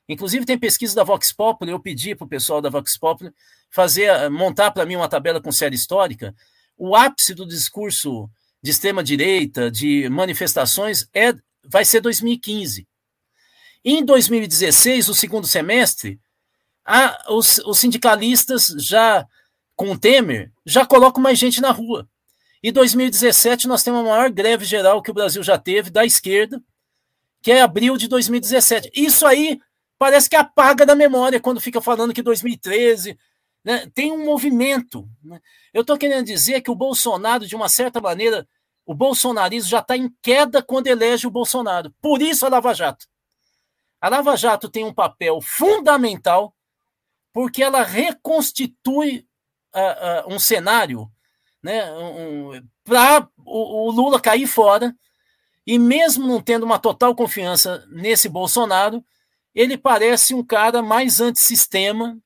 C: Inclusive tem pesquisa da Vox Populi, eu pedi para o pessoal da Vox Populi fazer montar para mim uma tabela com série histórica. O ápice do discurso de extrema direita, de manifestações é vai ser 2015. Em 2016, o segundo semestre, a, os, os, sindicalistas já, com o Temer, já colocam mais gente na rua. Em 2017, nós temos a maior greve geral que o Brasil já teve, da esquerda, que é abril de 2017. Isso aí parece que apaga da memória quando fica falando que 2013 né, tem um movimento. Né? Eu estou querendo dizer que o Bolsonaro, de uma certa maneira, o bolsonarismo já está em queda quando elege o Bolsonaro. Por isso a Lava Jato. A Lava Jato tem um papel fundamental porque ela reconstitui uh, uh, um cenário né, um, para o, o Lula cair fora e mesmo não tendo uma total confiança nesse Bolsonaro, ele parece um cara mais antissistema,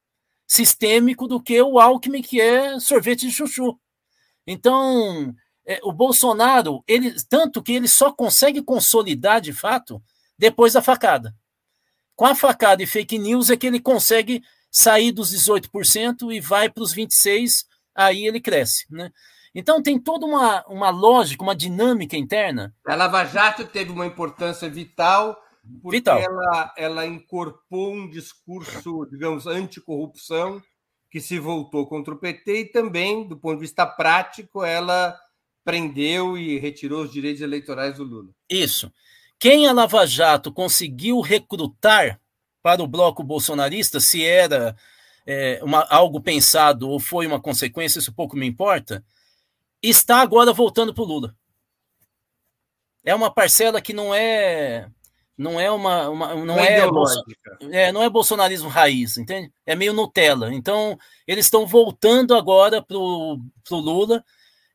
C: sistêmico do que o Alckmin, que é sorvete de chuchu. Então, é, o Bolsonaro, ele tanto que ele só consegue consolidar de fato depois da facada. Com a facada e fake news é que ele consegue sair dos 18% e vai para os 26%, aí ele cresce. Né? Então tem toda uma, uma lógica, uma dinâmica interna.
B: A Lava Jato teve uma importância vital porque vital. Ela, ela incorporou um discurso, digamos, anticorrupção que se voltou contra o PT e também, do ponto de vista prático, ela prendeu e retirou os direitos eleitorais do Lula.
C: Isso. Quem a Lava Jato conseguiu recrutar para o bloco bolsonarista, se era é, uma, algo pensado ou foi uma consequência, isso pouco me importa, está agora voltando para o Lula. É uma parcela que não é não é uma, uma não é, é, é, não é bolsonarismo raiz, entende? É meio Nutella. Então eles estão voltando agora para o Lula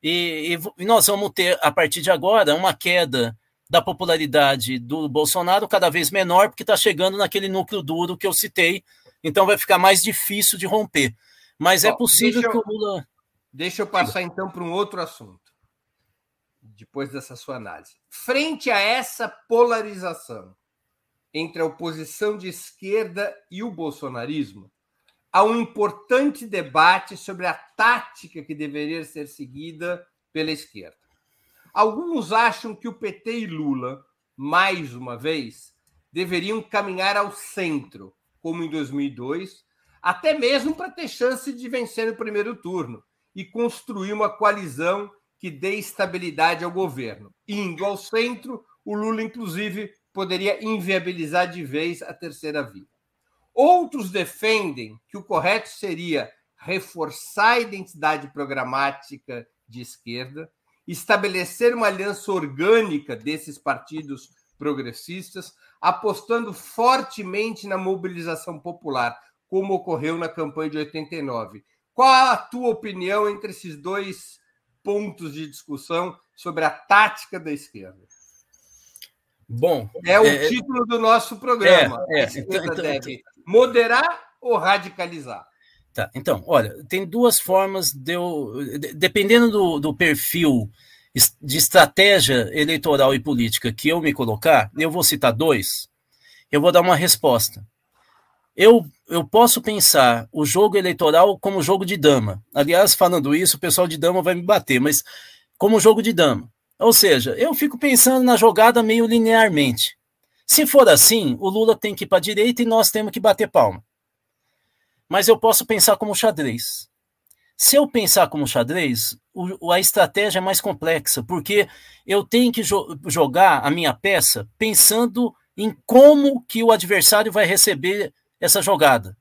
C: e, e, nós vamos ter a partir de agora uma queda da popularidade do Bolsonaro cada vez menor, porque está chegando naquele núcleo duro que eu citei, então vai ficar mais difícil de romper. Mas é possível eu, que o Lula.
B: Deixa eu passar então para um outro assunto, depois dessa sua análise. Frente a essa polarização entre a oposição de esquerda e o bolsonarismo, há um importante debate sobre a tática que deveria ser seguida pela esquerda. Alguns acham que o PT e Lula, mais uma vez, deveriam caminhar ao centro, como em 2002, até mesmo para ter chance de vencer no primeiro turno e construir uma coalizão que dê estabilidade ao governo. Indo ao centro, o Lula, inclusive, poderia inviabilizar de vez a terceira via. Outros defendem que o correto seria reforçar a identidade programática de esquerda estabelecer uma aliança orgânica desses partidos progressistas, apostando fortemente na mobilização popular, como ocorreu na campanha de 89. Qual a tua opinião entre esses dois pontos de discussão sobre a tática da esquerda?
C: Bom,
B: é o é, título do nosso programa. É, é, a esquerda então, deve então, moderar ou radicalizar?
C: Tá, então, olha, tem duas formas de eu. Dependendo do, do perfil de estratégia eleitoral e política que eu me colocar, eu vou citar dois, eu vou dar uma resposta. Eu, eu posso pensar o jogo eleitoral como jogo de dama. Aliás, falando isso, o pessoal de dama vai me bater, mas como jogo de dama. Ou seja, eu fico pensando na jogada meio linearmente. Se for assim, o Lula tem que ir para a direita e nós temos que bater palma. Mas eu posso pensar como xadrez. Se eu pensar como xadrez, o, a estratégia é mais complexa, porque eu tenho que jo jogar a minha peça pensando em como que o adversário vai receber essa jogada.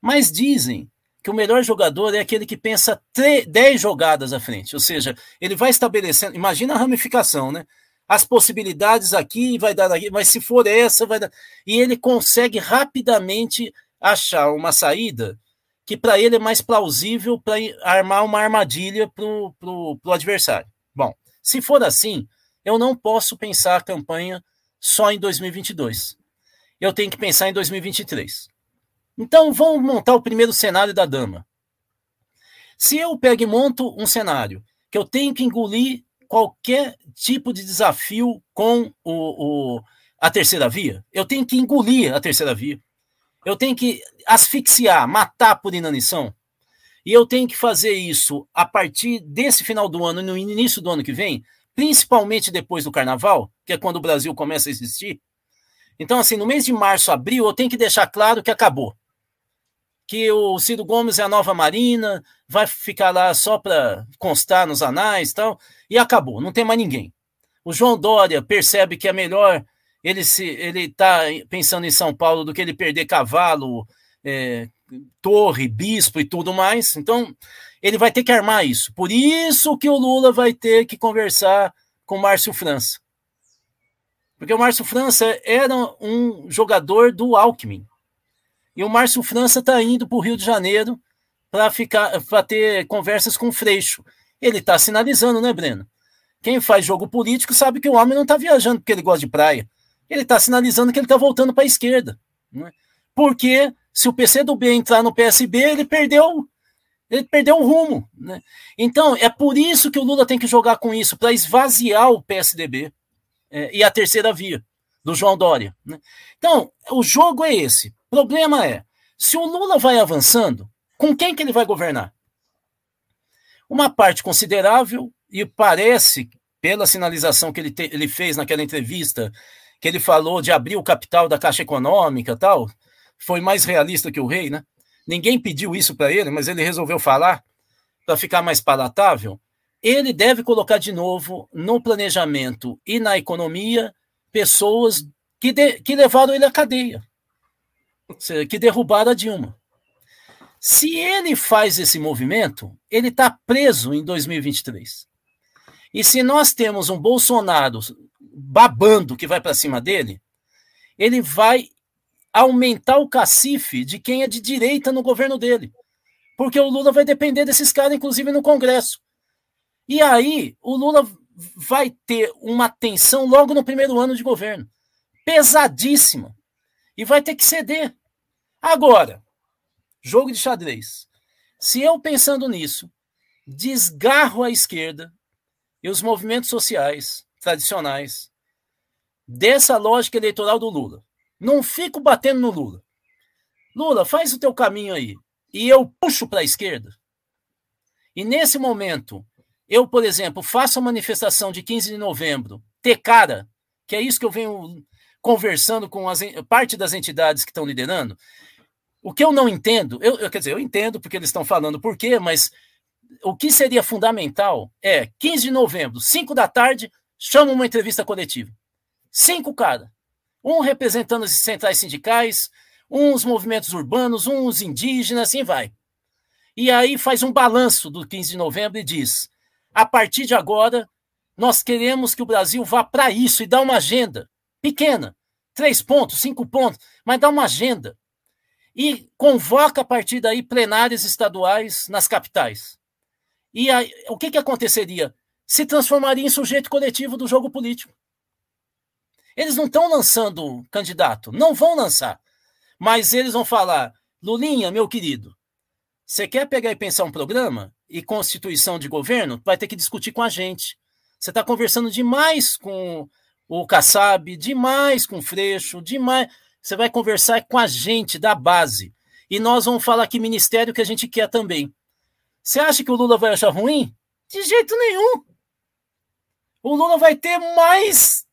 C: Mas dizem que o melhor jogador é aquele que pensa 10 jogadas à frente, ou seja, ele vai estabelecendo, imagina a ramificação, né? As possibilidades aqui vai dar aqui, mas se for essa, vai dar. E ele consegue rapidamente achar uma saída que para ele é mais plausível para armar uma armadilha para o adversário. Bom, se for assim, eu não posso pensar a campanha só em 2022. Eu tenho que pensar em 2023. Então, vamos montar o primeiro cenário da dama. Se eu pego e monto um cenário que eu tenho que engolir qualquer tipo de desafio com o, o, a terceira via, eu tenho que engolir a terceira via. Eu tenho que asfixiar, matar por inanição. E eu tenho que fazer isso a partir desse final do ano, no início do ano que vem, principalmente depois do carnaval, que é quando o Brasil começa a existir. Então, assim, no mês de março, abril, eu tenho que deixar claro que acabou. Que o Ciro Gomes é a nova Marina, vai ficar lá só para constar nos anais e tal, e acabou, não tem mais ninguém. O João Dória percebe que é melhor ele se ele está pensando em São Paulo do que ele perder cavalo, é, torre, bispo e tudo mais. Então, ele vai ter que armar isso. Por isso que o Lula vai ter que conversar com Márcio França. Porque o Márcio França era um jogador do Alckmin. E o Márcio França está indo para o Rio de Janeiro para ficar para ter conversas com o Freixo. Ele está sinalizando, né, Breno? Quem faz jogo político sabe que o homem não está viajando porque ele gosta de praia ele está sinalizando que ele está voltando para a esquerda. Né? Porque se o PCdoB entrar no PSB, ele perdeu ele perdeu o rumo. Né? Então, é por isso que o Lula tem que jogar com isso, para esvaziar o PSDB é, e a terceira via do João Dória. Né? Então, o jogo é esse. O problema é, se o Lula vai avançando, com quem que ele vai governar? Uma parte considerável, e parece, pela sinalização que ele, te, ele fez naquela entrevista que ele falou de abrir o capital da Caixa Econômica tal, foi mais realista que o rei, né? Ninguém pediu isso para ele, mas ele resolveu falar para ficar mais palatável. Ele deve colocar de novo no planejamento e na economia pessoas que, de, que levaram ele à cadeia, que derrubaram a Dilma. Se ele faz esse movimento, ele está preso em 2023. E se nós temos um Bolsonaro babando que vai para cima dele, ele vai aumentar o cacife de quem é de direita no governo dele. Porque o Lula vai depender desses caras, inclusive no Congresso. E aí, o Lula vai ter uma tensão logo no primeiro ano de governo. Pesadíssima. E vai ter que ceder. Agora, jogo de xadrez. Se eu pensando nisso, desgarro a esquerda e os movimentos sociais tradicionais dessa lógica eleitoral do Lula. Não fico batendo no Lula. Lula, faz o teu caminho aí. E eu puxo para a esquerda. E nesse momento, eu, por exemplo, faço a manifestação de 15 de novembro, ter cara, que é isso que eu venho conversando com as, parte das entidades que estão liderando. O que eu não entendo, eu, eu, quer dizer, eu entendo porque eles estão falando por quê, mas o que seria fundamental é 15 de novembro, 5 da tarde, chama uma entrevista coletiva. Cinco cada. Um representando as centrais sindicais, uns movimentos urbanos, uns indígenas, assim vai. E aí faz um balanço do 15 de novembro e diz: a partir de agora, nós queremos que o Brasil vá para isso e dá uma agenda pequena, três pontos, cinco pontos, mas dá uma agenda. E convoca a partir daí plenárias estaduais nas capitais. E aí, o que, que aconteceria? Se transformaria em sujeito coletivo do jogo político. Eles não estão lançando candidato, não vão lançar. Mas eles vão falar: Lulinha, meu querido, você quer pegar e pensar um programa e constituição de governo? Vai ter que discutir com a gente. Você está conversando demais com o Kassab, demais com o Freixo, demais. Você vai conversar com a gente da base. E nós vamos falar que ministério que a gente quer também. Você acha que o Lula vai achar ruim? De jeito nenhum. O Lula vai ter mais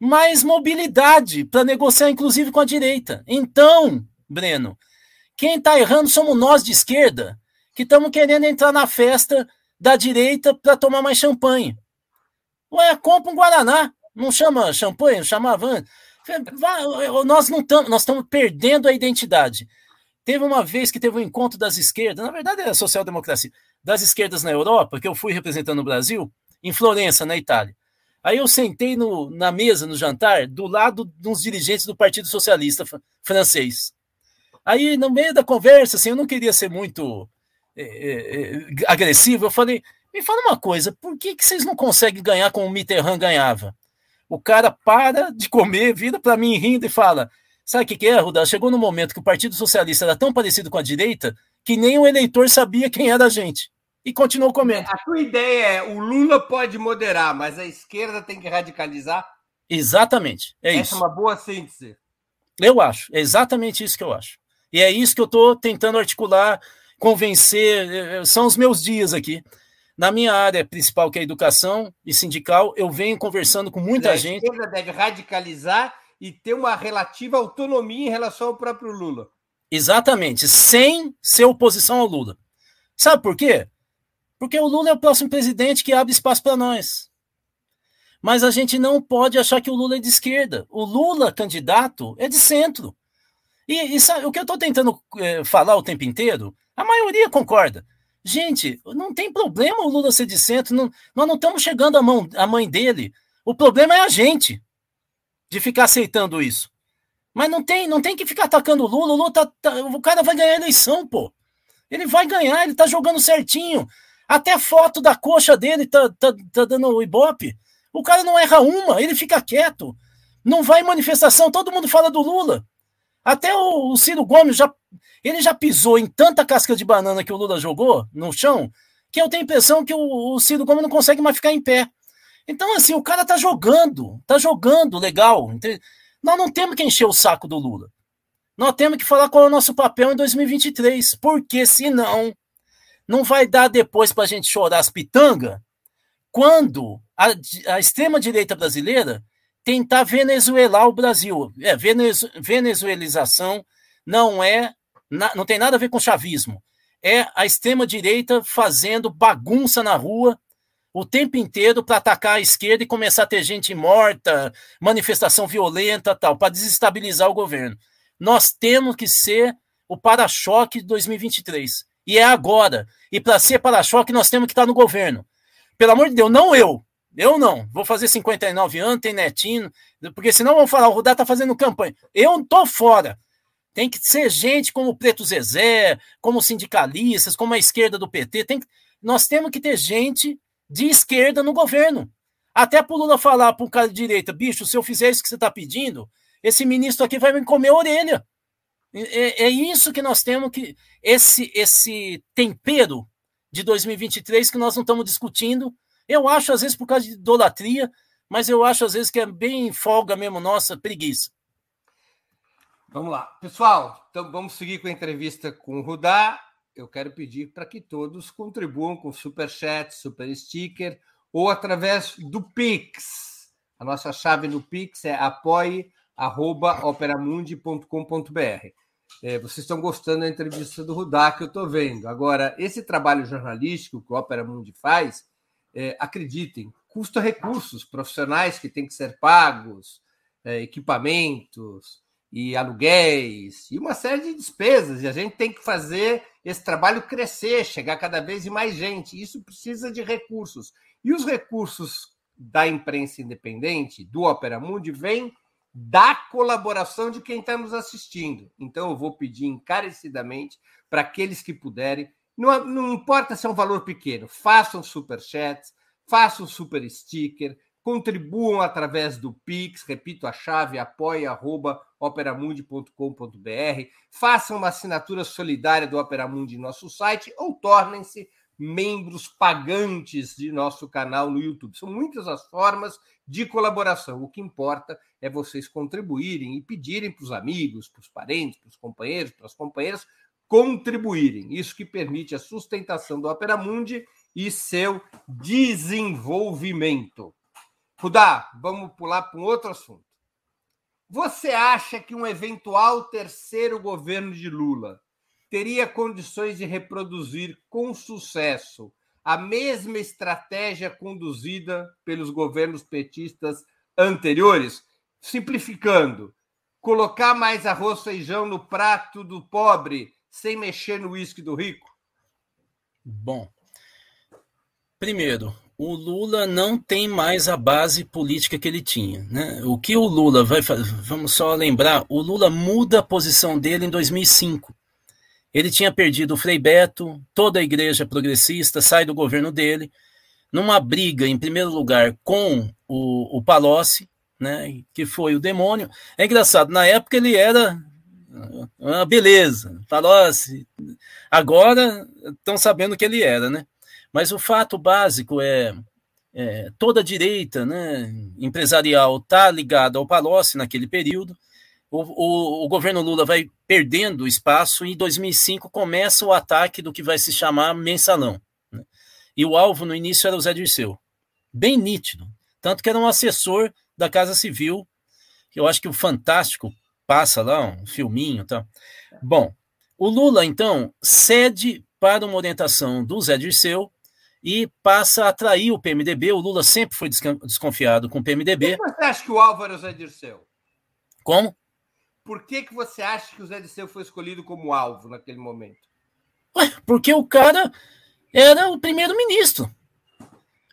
C: mais mobilidade para negociar, inclusive com a direita. Então, Breno, quem está errando somos nós de esquerda, que estamos querendo entrar na festa da direita para tomar mais champanhe. Ué, compra um Guaraná. Não chama champanhe, não chamava. Nós não estamos, nós estamos perdendo a identidade. Teve uma vez que teve um encontro das esquerdas, na verdade é a social-democracia, das esquerdas na Europa, que eu fui representando o Brasil, em Florença, na Itália. Aí eu sentei no, na mesa, no jantar, do lado de uns dirigentes do Partido Socialista francês. Aí, no meio da conversa, assim, eu não queria ser muito é, agressivo, eu falei, me fala uma coisa, por que, que vocês não conseguem ganhar como o Mitterrand ganhava? O cara para de comer, vira para mim rindo e fala, sabe o que, que é, Rudá? Chegou no momento que o Partido Socialista era tão parecido com a direita que nem o eleitor sabia quem era a gente e continuou comendo.
B: A tua ideia é o Lula pode moderar, mas a esquerda tem que radicalizar?
C: Exatamente. É
B: Essa
C: isso.
B: é uma boa síntese.
C: Eu acho. É exatamente isso que eu acho. E é isso que eu estou tentando articular, convencer. Eh, eh, são os meus dias aqui. Na minha área principal, que é a educação e sindical, eu venho conversando com muita
B: a
C: gente.
B: A esquerda deve radicalizar e ter uma relativa autonomia em relação ao próprio Lula.
C: Exatamente, sem ser oposição ao Lula. Sabe por quê? Porque o Lula é o próximo presidente que abre espaço para nós. Mas a gente não pode achar que o Lula é de esquerda. O Lula, candidato, é de centro. E, e sabe, o que eu estou tentando é, falar o tempo inteiro, a maioria concorda. Gente, não tem problema o Lula ser de centro, não, nós não estamos chegando à mão, à mãe dele. O problema é a gente de ficar aceitando isso. Mas não tem, não tem que ficar atacando o Lula. O, Lula tá, tá, o cara vai ganhar a eleição, pô. Ele vai ganhar, ele tá jogando certinho. Até foto da coxa dele tá, tá, tá dando o ibope. O cara não erra uma, ele fica quieto. Não vai manifestação, todo mundo fala do Lula. Até o, o Ciro Gomes já, ele já pisou em tanta casca de banana que o Lula jogou no chão, que eu tenho a impressão que o, o Ciro Gomes não consegue mais ficar em pé. Então, assim, o cara tá jogando, tá jogando legal. Nós não temos que encher o saco do Lula. Nós temos que falar qual é o nosso papel em 2023, porque senão não vai dar depois para a gente chorar as pitangas quando a, a extrema-direita brasileira tentar venezuelar o Brasil. É, venezu, venezuelização não é na, não tem nada a ver com chavismo. É a extrema-direita fazendo bagunça na rua o tempo inteiro para atacar a esquerda e começar a ter gente morta, manifestação violenta, tal, para desestabilizar o governo. Nós temos que ser o para-choque de 2023. E é agora. E para ser para-choque, nós temos que estar no governo. Pelo amor de Deus, não eu. Eu não. Vou fazer 59 anos, tem netinho, porque senão vão falar, o Rudá está fazendo campanha. Eu estou fora. Tem que ser gente como o Preto Zezé, como sindicalistas, como a esquerda do PT. Tem que... Nós temos que ter gente de esquerda no governo. Até para o Lula falar para um cara de direita, bicho, se eu fizer isso que você está pedindo, esse ministro aqui vai me comer a orelha. É, é, isso que nós temos que. Esse, esse tempero de 2023 que nós não estamos discutindo. Eu acho, às vezes, por causa de idolatria, mas eu acho, às vezes, que é bem folga mesmo, nossa, preguiça.
B: Vamos lá. Pessoal, então vamos seguir com a entrevista com o Rudá. Eu quero pedir para que todos contribuam com super chat, super sticker ou através do Pix. A nossa chave no Pix é apoie.operamundi.com.br. É, vocês estão gostando da entrevista do Rudá que eu estou vendo. Agora, esse trabalho jornalístico que o Opera Mundi faz, é, acreditem, custa recursos profissionais que têm que ser pagos, é, equipamentos e aluguéis e uma série de despesas. E a gente tem que fazer esse trabalho crescer, chegar cada vez mais gente. Isso precisa de recursos. E os recursos da imprensa independente, do Opera Mundi, vêm da colaboração de quem está nos assistindo. Então, eu vou pedir encarecidamente para aqueles que puderem, não, não importa se é um valor pequeno, façam super chats, façam super sticker, contribuam através do Pix, repito a chave apoia@operamundi.com.br, façam uma assinatura solidária do Opera Mundi em nosso site ou tornem-se membros pagantes de nosso canal no YouTube. São muitas as formas de colaboração. O que importa é vocês contribuírem e pedirem para os amigos, para os parentes, para os companheiros, para as companheiras contribuírem. Isso que permite a sustentação do Opera Mundi e seu desenvolvimento. Rudá, vamos pular para um outro assunto. Você acha que um eventual terceiro governo de Lula teria condições de reproduzir com sucesso a mesma estratégia conduzida pelos governos petistas anteriores? Simplificando, colocar mais arroz feijão no prato do pobre sem mexer no uísque do rico?
C: Bom, primeiro, o Lula não tem mais a base política que ele tinha. Né? O que o Lula vai fazer? Vamos só lembrar: o Lula muda a posição dele em 2005. Ele tinha perdido o Frei Beto, toda a igreja progressista sai do governo dele, numa briga, em primeiro lugar, com o, o Palocci, né, que foi o demônio. É engraçado, na época ele era uma beleza. Assim, agora estão sabendo que ele era, né? Mas o fato básico é, é toda a direita né, empresarial está ligada ao Palocci naquele período. O, o, o, governo Lula vai perdendo espaço e em 2005 começa o ataque do que vai se chamar mensalão. Né? E o alvo no início era o Zé Dirceu. Bem nítido. Tanto que era um assessor da Casa Civil. Eu acho que o Fantástico passa lá um filminho, tá? Bom, o Lula então cede para uma orientação do Zé Dirceu e passa a atrair o PMDB. O Lula sempre foi desconfiado com o PMDB.
B: Por que você acha que o Álvaro é Zé Dirceu?
C: Como?
B: Por que, que você acha que o Zé Dirceu foi escolhido como alvo naquele momento?
C: Ué, porque o cara era o primeiro-ministro.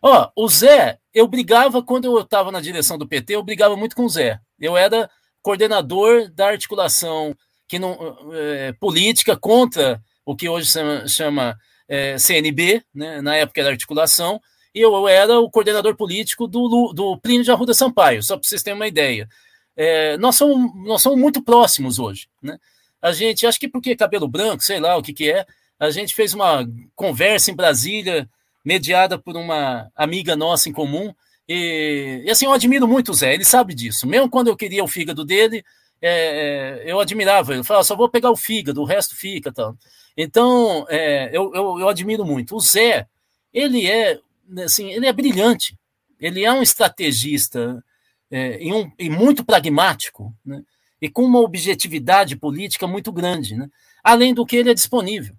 C: Ó, o Zé, eu brigava quando eu estava na direção do PT, eu brigava muito com o Zé. Eu era coordenador da articulação que não, é, política contra o que hoje chama, chama é, CNB, né, na época era articulação, e eu era o coordenador político do, do Plínio de Arruda Sampaio, só para vocês terem uma ideia. É, nós, somos, nós somos muito próximos hoje. Né? A gente, acho que porque cabelo branco, sei lá o que, que é, a gente fez uma conversa em Brasília, mediada por uma amiga nossa em comum, e, e, assim, eu admiro muito o Zé, ele sabe disso. Mesmo quando eu queria o fígado dele, é, é eu admirava ele. Falava, só vou pegar o fígado, o resto fica. Tal. Então, é, eu, eu, eu, admiro muito. O Zé, ele é, assim, ele é brilhante. Ele é um estrategista é, e, um, e muito pragmático, né? e com uma objetividade política muito grande. Né? Além do que ele é disponível.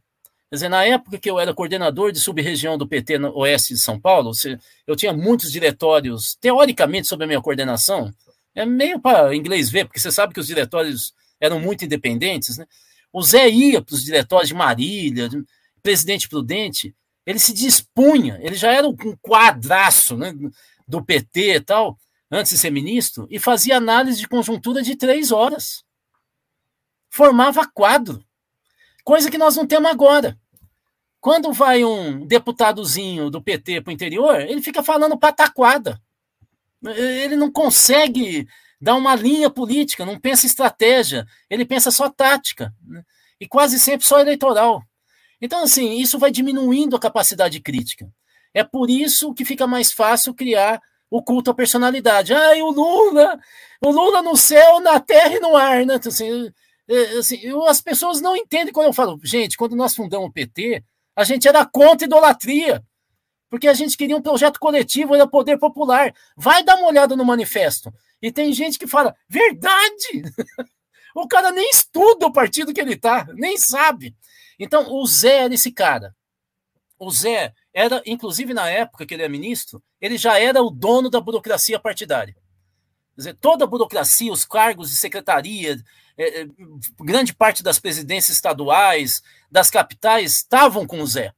C: Quer dizer, na época que eu era coordenador de sub-região do PT no oeste de São Paulo, eu tinha muitos diretórios, teoricamente, sob a minha coordenação. É meio para inglês ver, porque você sabe que os diretórios eram muito independentes. Né? O Zé ia para os diretórios de Marília, de Presidente Prudente, ele se dispunha, ele já era um quadraço né, do PT e tal, antes de ser ministro, e fazia análise de conjuntura de três horas. Formava quadro. Coisa que nós não temos agora. Quando vai um deputadozinho do PT para o interior, ele fica falando pataquada. Ele não consegue dar uma linha política, não pensa estratégia, ele pensa só tática. Né? E quase sempre só eleitoral. Então, assim, isso vai diminuindo a capacidade crítica. É por isso que fica mais fácil criar o culto à personalidade. Ai, o Lula, o Lula no céu, na terra e no ar, né? Então, assim, é, assim, eu, as pessoas não entendem quando eu falo, gente, quando nós fundamos o PT, a gente era contra idolatria, porque a gente queria um projeto coletivo, era poder popular. Vai dar uma olhada no manifesto. E tem gente que fala, verdade! [LAUGHS] o cara nem estuda o partido que ele tá, nem sabe. Então, o Zé era esse cara. O Zé era, inclusive na época que ele é ministro, ele já era o dono da burocracia partidária. Quer dizer, toda a burocracia, os cargos de secretaria, é, é, grande parte das presidências estaduais, das capitais, estavam com o Zé,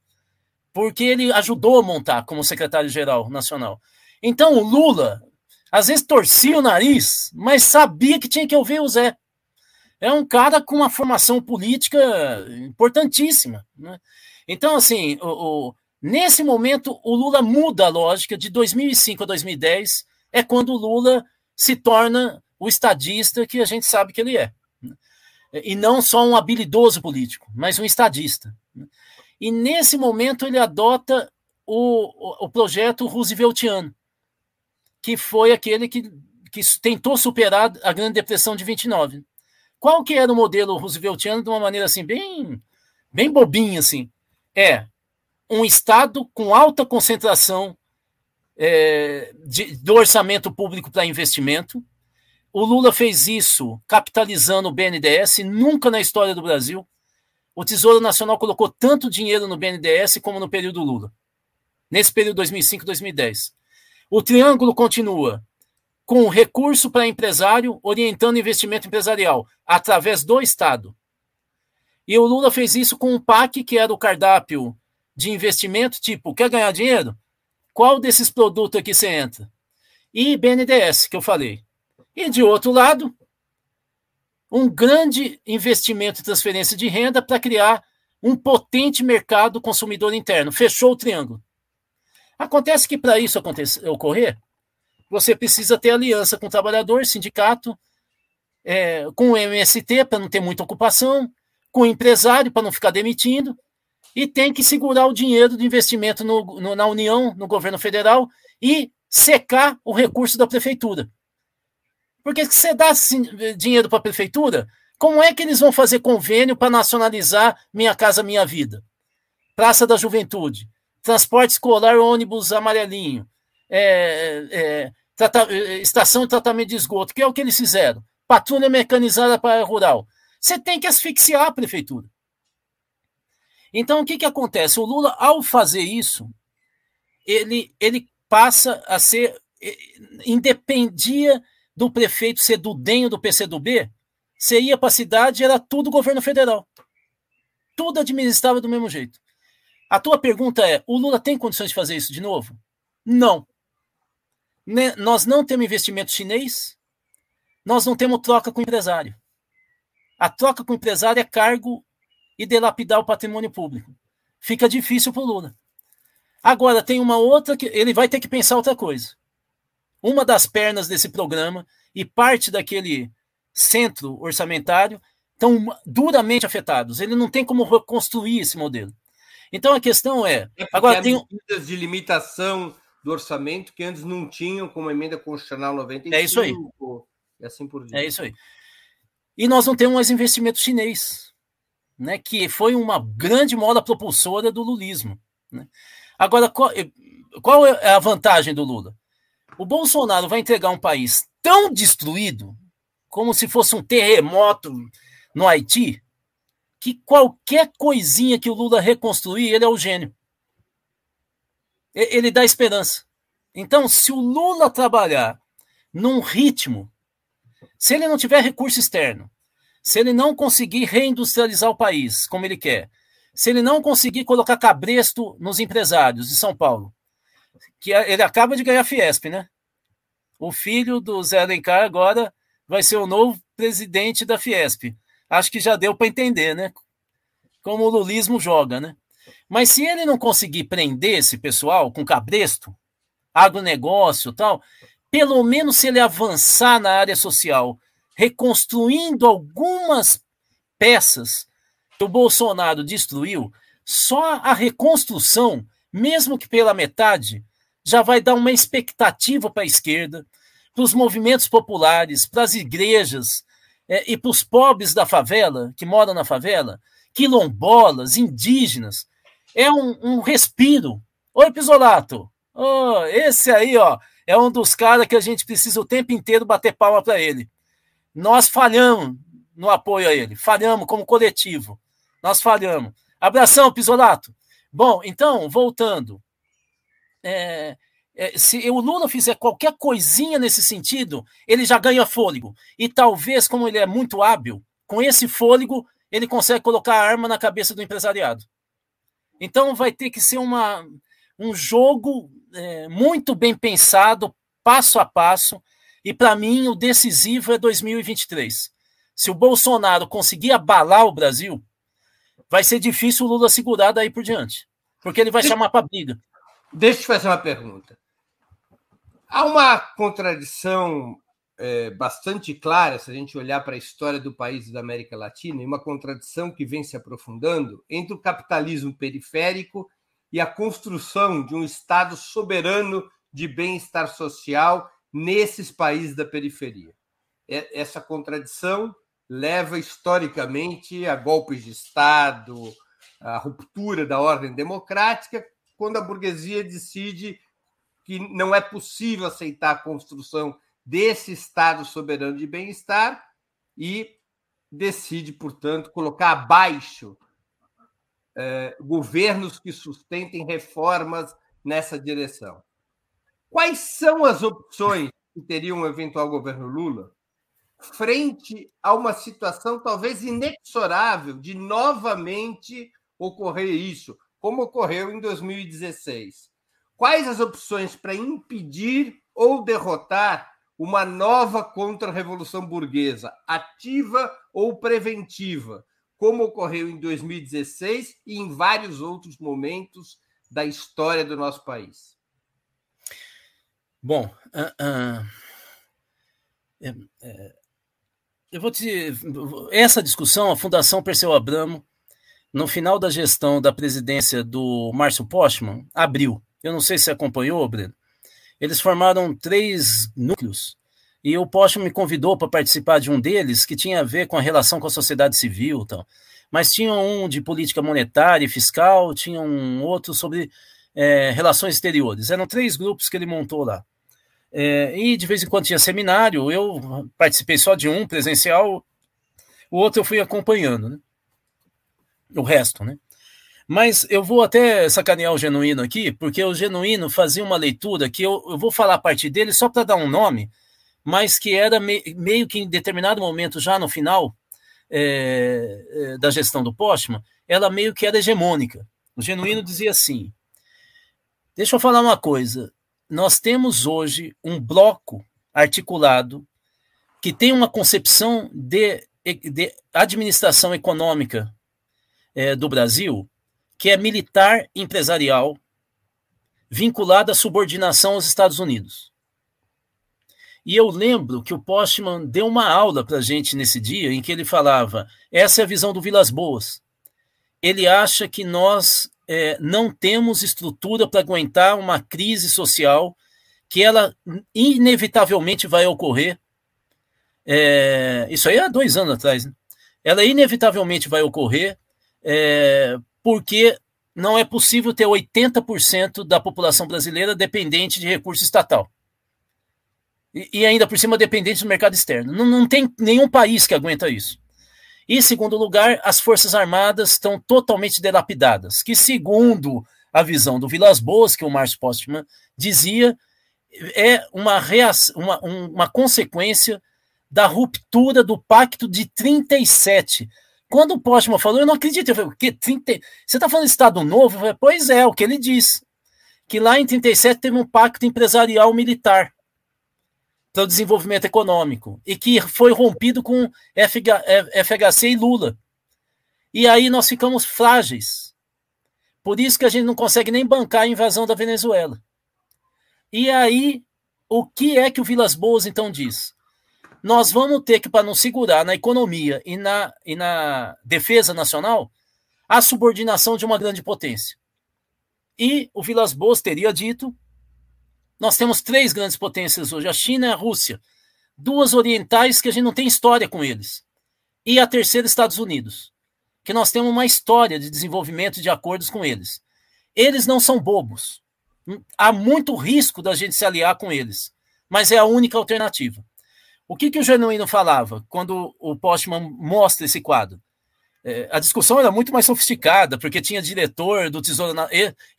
C: porque ele ajudou a montar como secretário-geral nacional. Então o Lula, às vezes torcia o nariz, mas sabia que tinha que ouvir o Zé. É um cara com uma formação política importantíssima. Né? Então, assim, o, o, nesse momento, o Lula muda a lógica de 2005 a 2010, é quando o Lula se torna o estadista que a gente sabe que ele é e não só um habilidoso político, mas um estadista. E nesse momento ele adota o, o, o projeto Rooseveltiano, que foi aquele que, que tentou superar a Grande Depressão de 29. Qual que era o modelo Rooseveltiano de uma maneira assim, bem, bem bobinha, assim? É um Estado com alta concentração é, de, do orçamento público para investimento. O Lula fez isso capitalizando o BNDES, nunca na história do Brasil. O Tesouro Nacional colocou tanto dinheiro no BNDES como no período Lula, nesse período 2005-2010. O triângulo continua com recurso para empresário, orientando investimento empresarial através do Estado. E o Lula fez isso com o PAC, que era o cardápio de investimento, tipo, quer ganhar dinheiro? Qual desses produtos aqui você entra? E BNDES, que eu falei. E de outro lado, um grande investimento em transferência de renda para criar um potente mercado consumidor interno. Fechou o triângulo. Acontece que para isso acontecer, ocorrer, você precisa ter aliança com o trabalhador, sindicato, é, com o MST para não ter muita ocupação, com o empresário para não ficar demitindo, e tem que segurar o dinheiro do investimento no, no, na União, no governo federal, e secar o recurso da prefeitura. Porque se você dá dinheiro para a prefeitura, como é que eles vão fazer convênio para nacionalizar Minha Casa Minha Vida? Praça da Juventude, transporte escolar, ônibus amarelinho, é, é, trata, eh, estação de tratamento de esgoto, que é o que eles fizeram. Patrulha mecanizada para rural. Você tem que asfixiar a prefeitura. Então, o que, que acontece? O Lula, ao fazer isso, ele, ele passa a ser. Eh, independia do prefeito ser do DEM ou do PCdoB, você ia para a cidade era tudo governo federal. Tudo administrava do mesmo jeito. A tua pergunta é: o Lula tem condições de fazer isso de novo? Não. Né, nós não temos investimento chinês, nós não temos troca com empresário. A troca com empresário é cargo e delapidar o patrimônio público. Fica difícil para o Lula. Agora, tem uma outra que ele vai ter que pensar outra coisa. Uma das pernas desse programa e parte daquele centro orçamentário estão duramente afetados. Ele não tem como reconstruir esse modelo. Então a questão é.
B: é agora tem medidas de limitação do orçamento que antes não tinham, como a emenda constitucional 95.
C: É isso aí.
B: E assim por
C: diante. É isso aí. E nós não temos mais investimento chinês, né, que foi uma grande mola propulsora do lulismo. Né? Agora, qual, qual é a vantagem do Lula? O Bolsonaro vai entregar um país tão destruído, como se fosse um terremoto no Haiti, que qualquer coisinha que o Lula reconstruir, ele é o gênio ele dá esperança. Então, se o Lula trabalhar num ritmo, se ele não tiver recurso externo, se ele não conseguir reindustrializar o país como ele quer, se ele não conseguir colocar cabresto nos empresários de São Paulo, que ele acaba de ganhar a Fiesp, né? O filho do Zé Alencar agora vai ser o novo presidente da Fiesp. Acho que já deu para entender, né? Como o lulismo joga, né? Mas se ele não conseguir prender esse pessoal com cabresto, agronegócio tal, pelo menos se ele avançar na área social, reconstruindo algumas peças que o Bolsonaro destruiu, só a reconstrução, mesmo que pela metade, já vai dar uma expectativa para a esquerda, para os movimentos populares, para as igrejas é, e para os pobres da favela, que moram na favela, quilombolas, indígenas, é um, um respiro. Oi, Pisolato. Oh, esse aí, ó, é um dos caras que a gente precisa o tempo inteiro bater palma para ele. Nós falhamos no apoio a ele, falhamos como coletivo. Nós falhamos. Abração, Pisolato. Bom, então, voltando. É, se o Lula fizer qualquer coisinha nesse sentido, ele já ganha fôlego. E talvez, como ele é muito hábil, com esse fôlego, ele consegue colocar a arma na cabeça do empresariado. Então vai ter que ser uma, um jogo é, muito bem pensado, passo a passo, e para mim o decisivo é 2023. Se o Bolsonaro conseguir abalar o Brasil, vai ser difícil o Lula segurar daí por diante, porque ele vai chamar para briga.
B: Deixa eu te fazer uma pergunta. Há uma contradição é, bastante clara, se a gente olhar para a história do país da América Latina, e uma contradição que vem se aprofundando entre o capitalismo periférico e a construção de um Estado soberano de bem-estar social nesses países da periferia. Essa contradição leva historicamente a golpes de Estado, a ruptura da ordem democrática, quando a burguesia decide que não é possível aceitar a construção desse Estado soberano de bem-estar e decide, portanto, colocar abaixo eh, governos que sustentem reformas nessa direção. Quais são as opções que teria um eventual governo Lula frente a uma situação talvez inexorável de novamente ocorrer isso, como ocorreu em 2016? Quais as opções para impedir ou derrotar uma nova contra-revolução burguesa, ativa ou preventiva, como ocorreu em 2016 e em vários outros momentos da história do nosso país?
C: Bom, uh, uh, eu vou te. Essa discussão, a Fundação Perseu Abramo, no final da gestão da presidência do Márcio Postman, abriu. Eu não sei se acompanhou, Breno. Eles formaram três núcleos e o Post me convidou para participar de um deles que tinha a ver com a relação com a sociedade civil, tal. Mas tinha um de política monetária e fiscal, tinha um outro sobre é, relações exteriores. Eram três grupos que ele montou lá. É, e de vez em quando tinha seminário, eu participei só de um presencial, o outro eu fui acompanhando, né? O resto, né? Mas eu vou até sacanear o Genuíno aqui, porque o Genuíno fazia uma leitura que eu, eu vou falar a partir dele só para dar um nome, mas que era me, meio que em determinado momento, já no final é, é, da gestão do Postman, ela meio que era hegemônica. O Genuíno dizia assim: deixa eu falar uma coisa, nós temos hoje um bloco articulado que tem uma concepção de, de administração econômica é, do Brasil que é militar empresarial, vinculada à subordinação aos Estados Unidos. E eu lembro que o Postman deu uma aula para a gente nesse dia em que ele falava: essa é a visão do Vilas Boas. Ele acha que nós é, não temos estrutura para aguentar uma crise social que ela inevitavelmente vai ocorrer. É, isso aí há dois anos atrás. Né? Ela inevitavelmente vai ocorrer é, porque não é possível ter 80% da população brasileira dependente de recurso estatal. E, e, ainda por cima dependente do mercado externo. Não, não tem nenhum país que aguenta isso. E, em segundo lugar, as Forças Armadas estão totalmente delapidadas, que, segundo a visão do Vilas Boas, que o Márcio Postman dizia, é uma, reação, uma, uma consequência da ruptura do Pacto de 37, quando o Postman falou, eu não acredito. Eu falei, o quê? 30... Você está falando Estado Novo? Falei, pois é, o que ele diz. Que lá em 37 teve um pacto empresarial militar para o desenvolvimento econômico e que foi rompido com FHC e Lula. E aí nós ficamos frágeis. Por isso que a gente não consegue nem bancar a invasão da Venezuela. E aí, o que é que o Vilas Boas então diz? Nós vamos ter que, para nos segurar na economia e na, e na defesa nacional, a subordinação de uma grande potência. E o Vilas Boas teria dito: nós temos três grandes potências hoje, a China e a Rússia, duas orientais que a gente não tem história com eles, e a terceira, Estados Unidos, que nós temos uma história de desenvolvimento de acordos com eles. Eles não são bobos. Há muito risco da gente se aliar com eles, mas é a única alternativa. O que, que o Genuíno falava quando o Postman mostra esse quadro? É, a discussão era muito mais sofisticada, porque tinha diretor do Tesouro,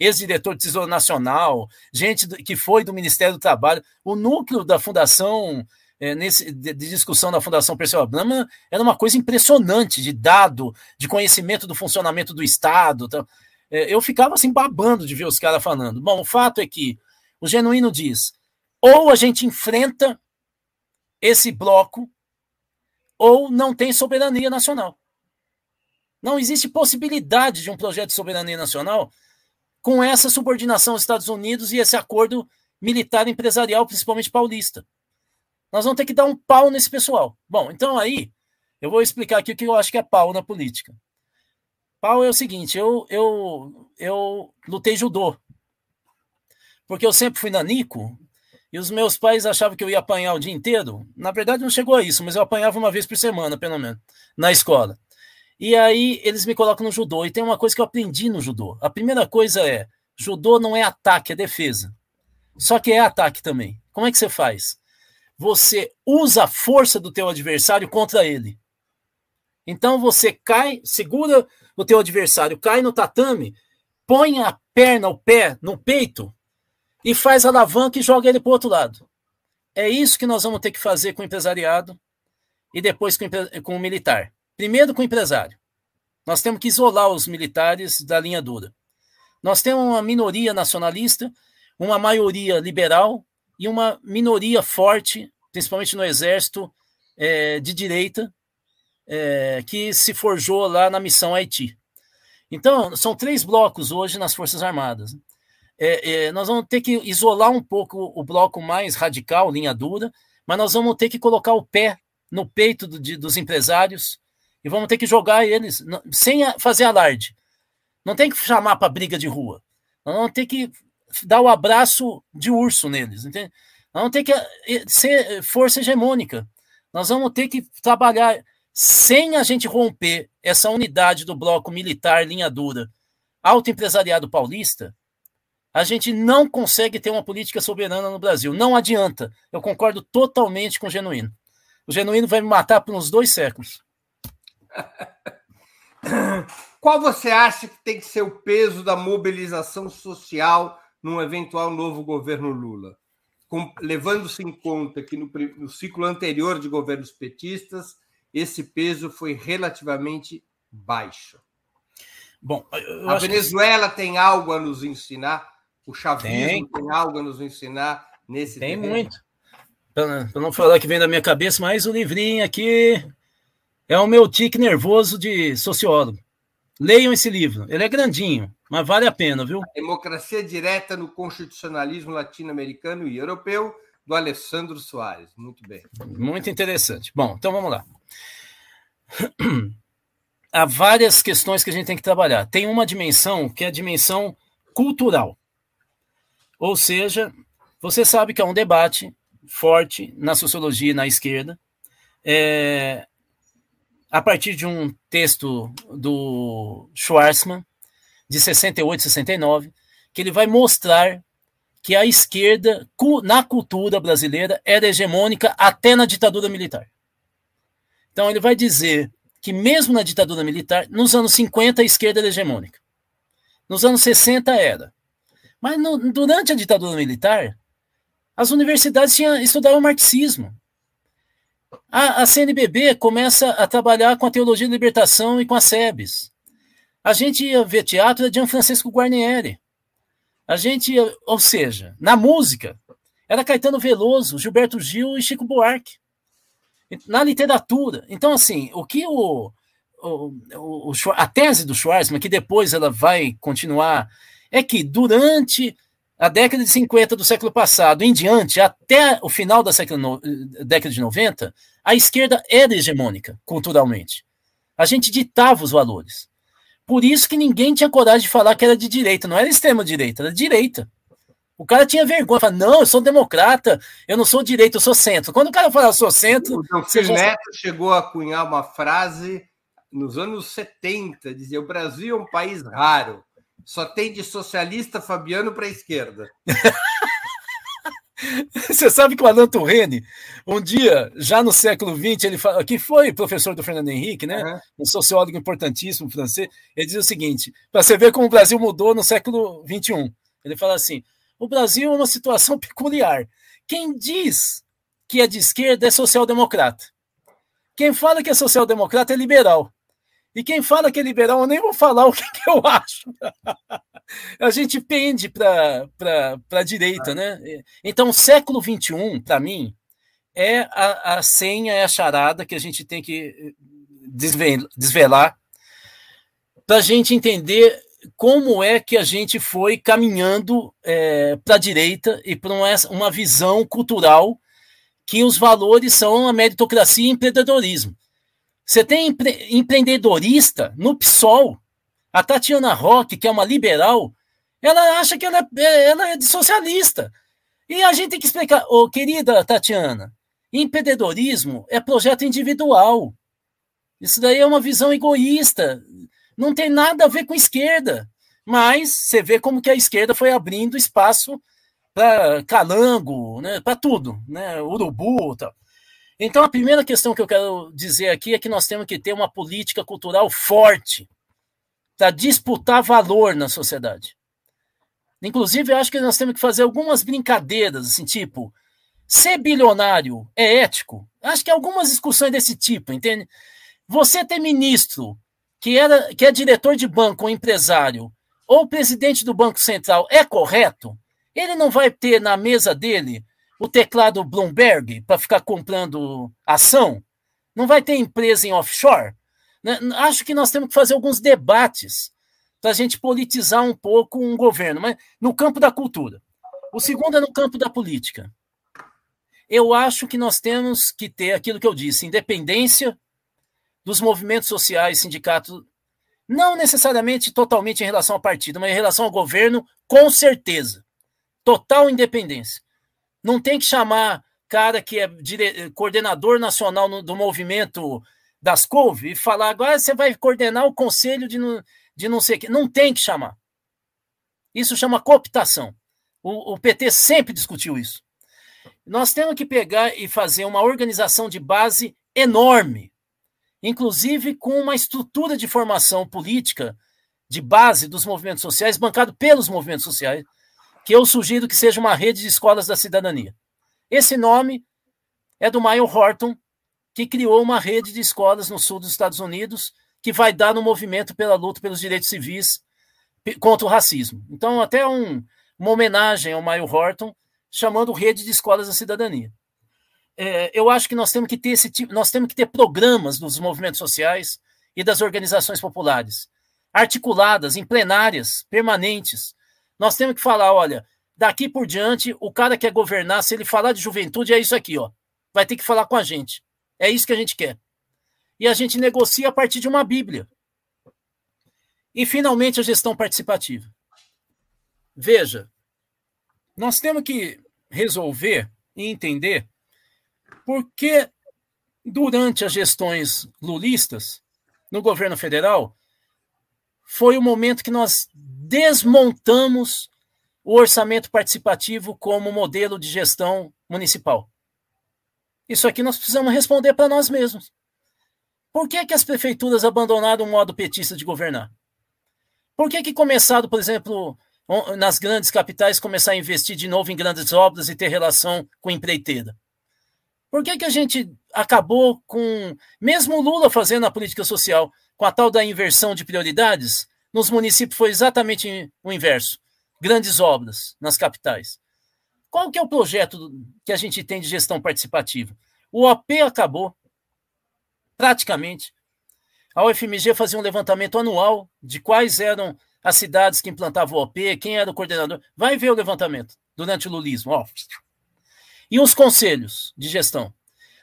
C: ex-diretor do Tesouro Nacional, gente que foi do Ministério do Trabalho. O núcleo da fundação, é, nesse, de, de, discussão da Fundação Perseu Abramo, era uma coisa impressionante de dado, de conhecimento do funcionamento do Estado. Então, é, eu ficava assim babando de ver os caras falando. Bom, o fato é que o Genuíno diz: ou a gente enfrenta esse bloco ou não tem soberania nacional. Não existe possibilidade de um projeto de soberania nacional com essa subordinação aos Estados Unidos e esse acordo militar empresarial, principalmente paulista. Nós vamos ter que dar um pau nesse pessoal. Bom, então aí eu vou explicar aqui o que eu acho que é pau na política. Pau é o seguinte, eu eu eu lutei judô. Porque eu sempre fui nanico e os meus pais achavam que eu ia apanhar o dia inteiro. Na verdade não chegou a isso, mas eu apanhava uma vez por semana, pelo menos, na escola. E aí eles me colocam no judô. E tem uma coisa que eu aprendi no judô. A primeira coisa é, judô não é ataque, é defesa. Só que é ataque também. Como é que você faz? Você usa a força do teu adversário contra ele. Então você cai, segura o teu adversário, cai no tatame, põe a perna, o pé no peito e faz alavanca e joga ele para o outro lado. É isso que nós vamos ter que fazer com o empresariado e depois com, com o militar. Primeiro com o empresário. Nós temos que isolar os militares da linha dura. Nós temos uma minoria nacionalista, uma maioria liberal e uma minoria forte, principalmente no exército, é, de direita, é, que se forjou lá na missão Haiti. Então, são três blocos hoje nas Forças Armadas. É, é, nós vamos ter que isolar um pouco o bloco mais radical, linha dura, mas nós vamos ter que colocar o pé no peito do, de, dos empresários e vamos ter que jogar eles sem fazer alarde. Não tem que chamar para briga de rua. Nós vamos ter que dar o abraço de urso neles, entende? Nós vamos ter que eh, ser força hegemônica. Nós vamos ter que trabalhar sem a gente romper essa unidade do bloco militar linha dura, alto empresariado paulista, a gente não consegue ter uma política soberana no Brasil. Não adianta. Eu concordo totalmente com o Genuíno. O Genuíno vai me matar por uns dois séculos. [LAUGHS]
B: Qual você acha que tem que ser o peso da mobilização social num eventual novo governo Lula? Levando-se em conta que no, no ciclo anterior de governos petistas, esse peso foi relativamente baixo.
C: Bom,
B: a Venezuela que... tem algo a nos ensinar, o chavismo tem, tem algo a nos ensinar nesse
C: Tem terreno. muito. Para não falar que vem da minha cabeça, mas o livrinho aqui é o meu tique nervoso de sociólogo. Leiam esse livro, ele é grandinho, mas vale a pena, viu?
B: Democracia Direta no Constitucionalismo Latino-Americano e Europeu, do Alessandro Soares. Muito bem.
C: Muito interessante. Bom, então vamos lá. Há várias questões que a gente tem que trabalhar. Tem uma dimensão que é a dimensão cultural. Ou seja, você sabe que é um debate forte na sociologia e na esquerda. É, a partir de um texto do Schwarzman, de 68, 69, que ele vai mostrar que a esquerda, na cultura brasileira, era hegemônica até na ditadura militar. Então, ele vai dizer que, mesmo na ditadura militar, nos anos 50, a esquerda era hegemônica. Nos anos 60, era. Mas no, durante a ditadura militar, as universidades tinham, estudavam marxismo. A, a CNBB começa a trabalhar com a teologia da libertação e com a SEBS. A gente ia ver teatro de Francisco Guarnieri. A gente, ia, ou seja, na música, era Caetano Veloso, Gilberto Gil e Chico Buarque. Na literatura. Então, assim, o que o, o, o, a tese do Schwarzman, que depois ela vai continuar, é que durante a década de 50 do século passado em diante, até o final da século, década de 90, a esquerda era hegemônica culturalmente. A gente ditava os valores. Por isso que ninguém tinha coragem de falar que era de direita. Não era extrema-direita, era direita. O cara tinha vergonha, falava, não, eu sou democrata, eu não sou direita, eu sou centro. Quando o cara fala, eu sou centro. O
B: Delfim. Neto chegou a cunhar uma frase nos anos 70, dizia: o Brasil é um país raro, só tem de socialista Fabiano para a esquerda. [LAUGHS]
C: Você sabe que o Alan Turrene, um dia, já no século XX, ele fala, que foi professor do Fernando Henrique, né? Uhum. Um sociólogo importantíssimo francês, ele diz o seguinte: para você ver como o Brasil mudou no século XXI. Ele fala assim: o Brasil é uma situação [LAUGHS] peculiar. Quem diz que é de esquerda é social-democrata. Quem fala que é social-democrata é liberal. E quem fala que é liberal, eu nem vou falar o [LAUGHS] que, que eu acho. a gente pende para a direita, né? Então, século XXI, para mim, é a, a senha, é a charada que a gente tem que desvelar para a gente entender como é que a gente foi caminhando é, para a direita e para uma, uma visão cultural que os valores são a meritocracia e empreendedorismo. Você tem empre empreendedorista no PSOL. A Tatiana Roque, que é uma liberal, ela acha que ela é, ela é de socialista. E a gente tem que explicar, oh, querida Tatiana, empreendedorismo é projeto individual. Isso daí é uma visão egoísta. Não tem nada a ver com esquerda. Mas você vê como que a esquerda foi abrindo espaço para calango, né, para tudo, né, urubu, tal. Então a primeira questão que eu quero dizer aqui é que nós temos que ter uma política cultural forte para disputar valor na sociedade. Inclusive, eu acho que nós temos que fazer algumas brincadeiras, assim, tipo, ser bilionário é ético? Acho que algumas discussões desse tipo, entende? Você ter ministro que, era, que é diretor de banco ou empresário, ou presidente do Banco Central, é correto? Ele não vai ter na mesa dele o teclado Bloomberg para ficar comprando ação? Não vai ter empresa em offshore? Né? Acho que nós temos que fazer alguns debates para a gente politizar um pouco um governo, mas no campo da cultura. O segundo é no campo da política. Eu acho que nós temos que ter aquilo que eu disse, independência dos movimentos sociais, sindicatos, não necessariamente totalmente em relação ao partido, mas em relação ao governo, com certeza total independência. Não tem que chamar cara que é dire... coordenador nacional no, do movimento das couve e falar agora você vai coordenar o conselho de não, de não sei o que. Não tem que chamar. Isso chama cooptação. O, o PT sempre discutiu isso. Nós temos que pegar e fazer uma organização de base enorme, inclusive com uma estrutura de formação política de base dos movimentos sociais, bancado pelos movimentos sociais, que eu sugiro que seja uma rede de escolas da cidadania. Esse nome é do Michael Horton, que criou uma rede de escolas no sul dos Estados Unidos, que vai dar no movimento pela luta pelos direitos civis contra o racismo. Então, até um, uma homenagem ao Michael Horton, chamando rede de escolas da cidadania. É, eu acho que nós temos que ter esse tipo, nós temos que ter programas dos movimentos sociais e das organizações populares, articuladas em plenárias permanentes, nós temos que falar, olha, daqui por diante, o cara quer governar, se ele falar de juventude, é isso aqui, ó. Vai ter que falar com a gente. É isso que a gente quer. E a gente negocia a partir de uma Bíblia. E, finalmente, a gestão participativa. Veja, nós temos que resolver e entender por que, durante as gestões lulistas, no governo federal, foi o momento que nós desmontamos o orçamento participativo como modelo de gestão municipal. Isso aqui nós precisamos responder para nós mesmos. Por que, que as prefeituras abandonaram o modo petista de governar? Por que, que começado, por exemplo, nas grandes capitais, começar a investir de novo em grandes obras e ter relação com empreiteira? Por que, que a gente acabou com, mesmo Lula fazendo a política social, com a tal da inversão de prioridades, nos municípios foi exatamente o inverso. Grandes obras nas capitais. Qual que é o projeto que a gente tem de gestão participativa? O OP acabou, praticamente. A UFMG fazia um levantamento anual de quais eram as cidades que implantavam o OP, quem era o coordenador. Vai ver o levantamento durante o lulismo. Ó. E os conselhos de gestão.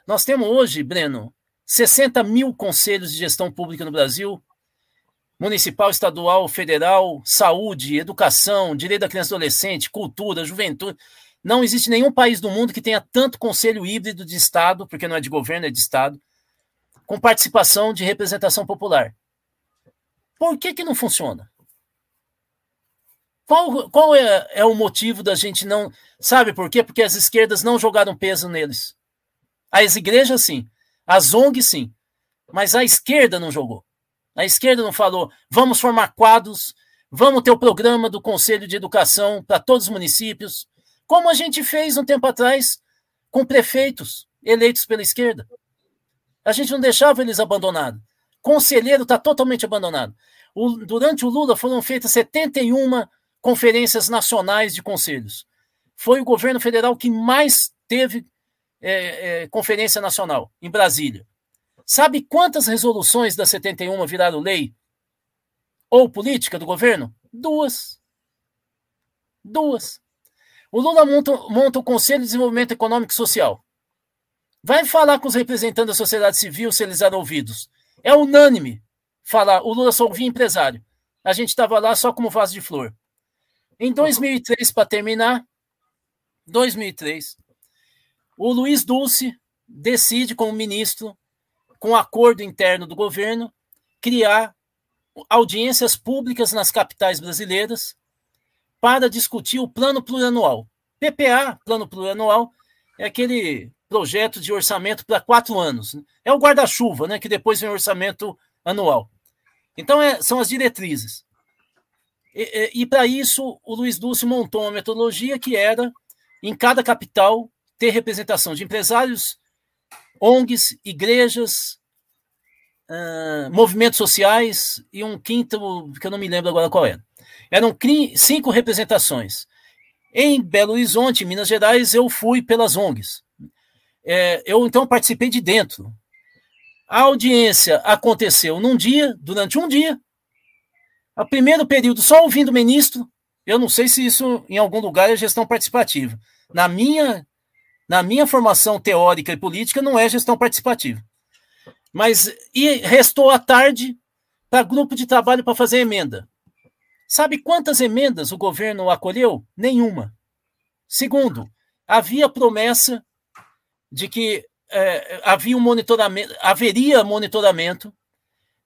C: Nós temos hoje, Breno, 60 mil conselhos de gestão pública no Brasil, municipal, estadual, federal, saúde, educação, direito da criança e adolescente, cultura, juventude. Não existe nenhum país do mundo que tenha tanto conselho híbrido de Estado, porque não é de governo, é de Estado, com participação de representação popular. Por que, que não funciona? Qual, qual é, é o motivo da gente não. Sabe por quê? Porque as esquerdas não jogaram peso neles. As igrejas, sim. As ONGs, sim. Mas a esquerda não jogou. A esquerda não falou, vamos formar quadros, vamos ter o programa do Conselho de Educação para todos os municípios, como a gente fez um tempo atrás com prefeitos eleitos pela esquerda. A gente não deixava eles abandonados. Conselheiro está totalmente abandonado. O, durante o Lula foram feitas 71 conferências nacionais de conselhos. Foi o governo federal que mais teve é, é, conferência nacional em Brasília. Sabe quantas resoluções da 71 viraram lei? Ou política do governo? Duas. Duas. O Lula monta, monta o Conselho de Desenvolvimento Econômico e Social. Vai falar com os representantes da sociedade civil se eles eram ouvidos. É unânime falar. O Lula só ouvia empresário. A gente estava lá só como vaso de flor. Em 2003, para terminar, 2003, o Luiz Dulce decide, como ministro, com acordo interno do governo, criar audiências públicas nas capitais brasileiras para discutir o plano plurianual. PPA, plano plurianual, é aquele projeto de orçamento para quatro anos. É o guarda-chuva, né, que depois vem o orçamento anual. Então, é, são as diretrizes. E, e, e para isso, o Luiz Dulce montou uma metodologia que era, em cada capital, ter representação de empresários, ONGs, igrejas, uh, movimentos sociais e um quinto, que eu não me lembro agora qual era. Eram cinco representações. Em Belo Horizonte, Minas Gerais, eu fui pelas ONGs. É, eu então participei de dentro. A audiência aconteceu num dia, durante um dia. O primeiro período só ouvindo o ministro. Eu não sei se isso em algum lugar é gestão participativa. Na minha, na minha formação teórica e política, não é gestão participativa. Mas e restou a tarde para grupo de trabalho para fazer emenda. Sabe quantas emendas o governo acolheu? Nenhuma. Segundo, havia promessa de que é, havia um monitoramento, haveria monitoramento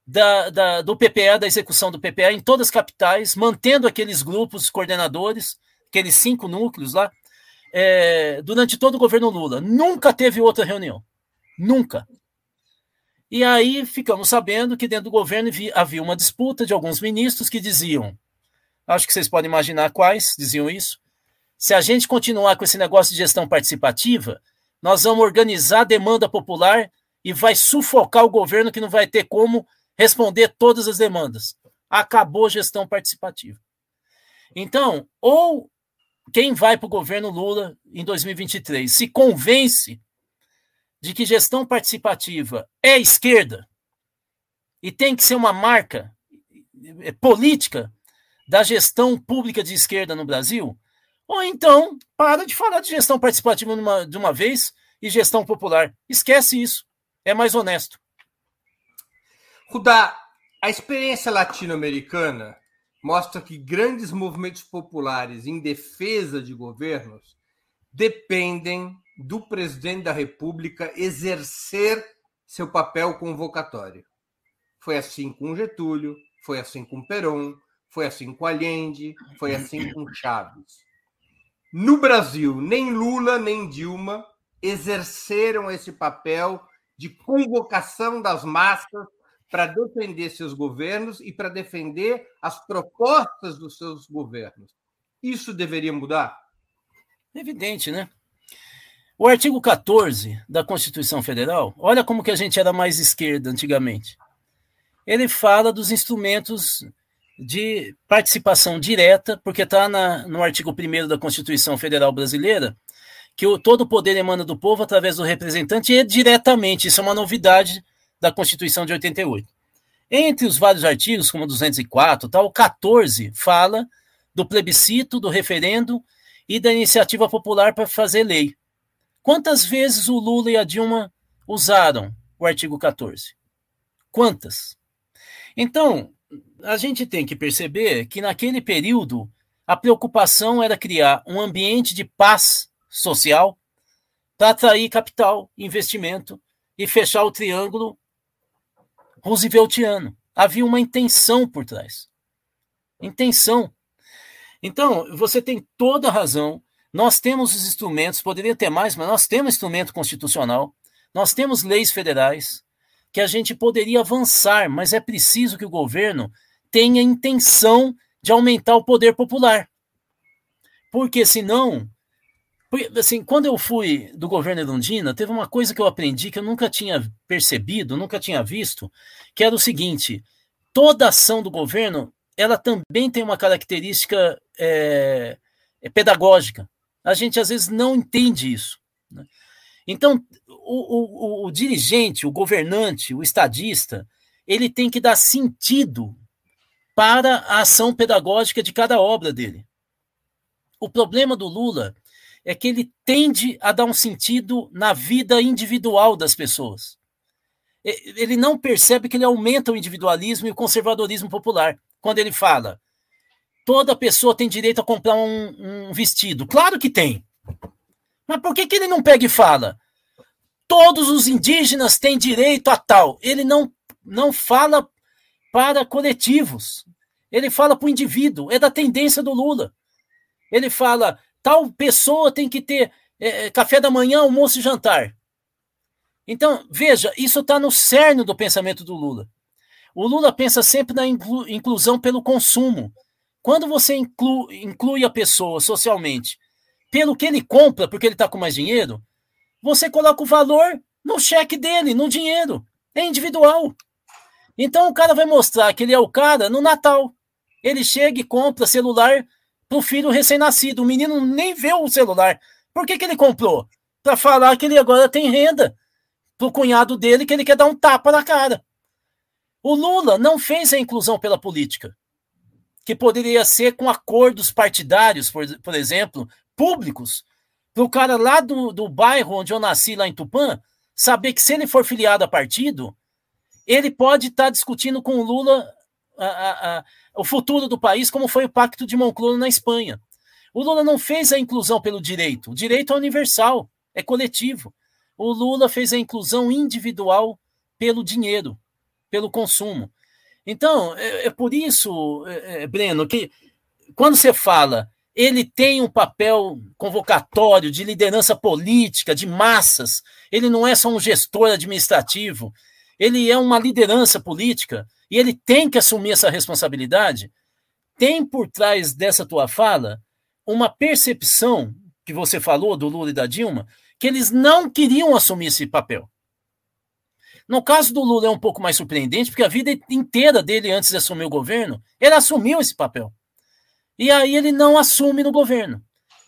C: da, da, do PPA, da execução do PPA em todas as capitais, mantendo aqueles grupos coordenadores, aqueles cinco núcleos lá, é, durante todo o governo Lula. Nunca teve outra reunião. Nunca. E aí ficamos sabendo que dentro do governo havia uma disputa de alguns ministros que diziam acho que vocês podem imaginar quais diziam isso. Se a gente continuar com esse negócio de gestão participativa, nós vamos organizar a demanda popular e vai sufocar o governo que não vai ter como responder todas as demandas. Acabou a gestão participativa. Então, ou quem vai para o governo Lula em 2023 se convence de que gestão participativa é esquerda e tem que ser uma marca é, política da gestão pública de esquerda no Brasil, ou então para de falar de gestão participativa numa, de uma vez e gestão popular. Esquece isso. É mais honesto.
B: Rudá, a experiência latino-americana mostra que grandes movimentos populares em defesa de governos dependem do presidente da República exercer seu papel convocatório. Foi assim com Getúlio, foi assim com Perón, foi assim com Allende, foi assim com Chaves. No Brasil, nem Lula nem Dilma exerceram esse papel de convocação das massas para defender seus governos e para defender as propostas dos seus governos. Isso deveria mudar?
C: Evidente, né? O artigo 14 da Constituição Federal, olha como que a gente era mais esquerda antigamente. Ele fala dos instrumentos de participação direta, porque está no artigo 1 da Constituição Federal Brasileira, que o, todo o poder emana do povo através do representante e diretamente. Isso é uma novidade da Constituição de 88. Entre os vários artigos, como 204, tal, o 14 fala do plebiscito, do referendo e da iniciativa popular para fazer lei. Quantas vezes o Lula e a Dilma usaram o artigo 14? Quantas? Então, a gente tem que perceber que naquele período a preocupação era criar um ambiente de paz social para atrair capital, investimento e fechar o triângulo rooseveltiano. Havia uma intenção por trás. Intenção. Então, você tem toda a razão. Nós temos os instrumentos, poderia ter mais, mas nós temos instrumento constitucional, nós temos leis federais que a gente poderia avançar, mas é preciso que o governo tenha intenção de aumentar o poder popular. Porque senão, assim, quando eu fui do governo Erundina, teve uma coisa que eu aprendi que eu nunca tinha percebido, nunca tinha visto, que era o seguinte: toda ação do governo, ela também tem uma característica é, é pedagógica. A gente às vezes não entende isso. Né? Então, o, o, o dirigente, o governante, o estadista, ele tem que dar sentido para a ação pedagógica de cada obra dele. O problema do Lula é que ele tende a dar um sentido na vida individual das pessoas. Ele não percebe que ele aumenta o individualismo e o conservadorismo popular. Quando ele fala, toda pessoa tem direito a comprar um, um vestido. Claro que tem. Mas por que, que ele não pega e fala? Todos os indígenas têm direito a tal. Ele não, não fala para coletivos. Ele fala para o indivíduo. É da tendência do Lula. Ele fala: tal pessoa tem que ter é, café da manhã, almoço e jantar. Então, veja, isso está no cerne do pensamento do Lula. O Lula pensa sempre na inclu inclusão pelo consumo. Quando você inclu inclui a pessoa socialmente pelo que ele compra, porque ele está com mais dinheiro, você coloca o valor no cheque dele, no dinheiro. É individual. Então o cara vai mostrar que ele é o cara no Natal. Ele chega e compra celular para o filho recém-nascido. O menino nem vê o celular. Por que, que ele comprou? Para falar que ele agora tem renda. Para o cunhado dele que ele quer dar um tapa na cara. O Lula não fez a inclusão pela política, que poderia ser com acordos partidários, por, por exemplo, públicos, para o cara lá do, do bairro onde eu nasci, lá em Tupã, saber que se ele for filiado a partido, ele pode estar tá discutindo com o Lula a, a, o futuro do país, como foi o Pacto de Moncloa na Espanha. O Lula não fez a inclusão pelo direito. O direito é universal, é coletivo. O Lula fez a inclusão individual pelo dinheiro, pelo consumo. Então, é, é por isso, é, é Breno, que quando você fala ele tem um papel convocatório de liderança política, de massas. Ele não é só um gestor administrativo, ele é uma liderança política e ele tem que assumir essa responsabilidade. Tem por trás dessa tua fala uma percepção que você falou do Lula e da Dilma, que eles não queriam assumir esse papel. No caso do Lula é um pouco mais surpreendente, porque a vida inteira dele antes de assumir o governo, ele assumiu esse papel. E aí ele não assume no governo.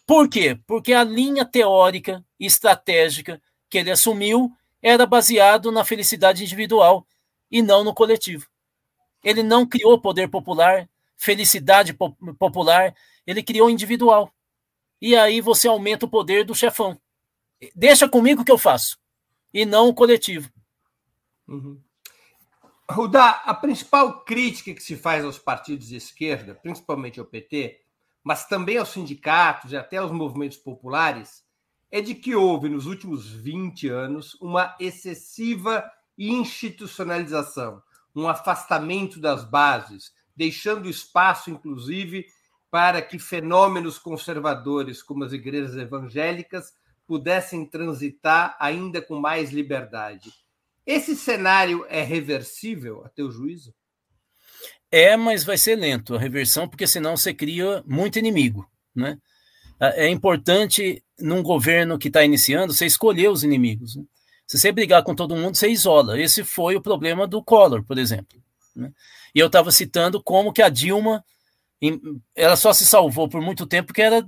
C: Por quê? Porque a linha teórica e estratégica que ele assumiu era baseado na felicidade individual e não no coletivo. Ele não criou poder popular, felicidade po popular, ele criou individual. E aí você aumenta o poder do chefão. Deixa comigo que eu faço, e não o coletivo.
B: Uhum. Rudá, a principal crítica que se faz aos partidos de esquerda, principalmente ao PT, mas também aos sindicatos e até aos movimentos populares, é de que houve nos últimos 20 anos uma excessiva institucionalização, um afastamento das bases, deixando espaço, inclusive, para que fenômenos conservadores como as igrejas evangélicas pudessem transitar ainda com mais liberdade. Esse cenário é reversível, a teu juízo?
C: É, mas vai ser lento a reversão, porque senão você cria muito inimigo. Né? É importante, num governo que está iniciando, você escolher os inimigos. Né? Se você brigar com todo mundo, você isola. Esse foi o problema do Collor, por exemplo. Né? E eu estava citando como que a Dilma ela só se salvou por muito tempo porque era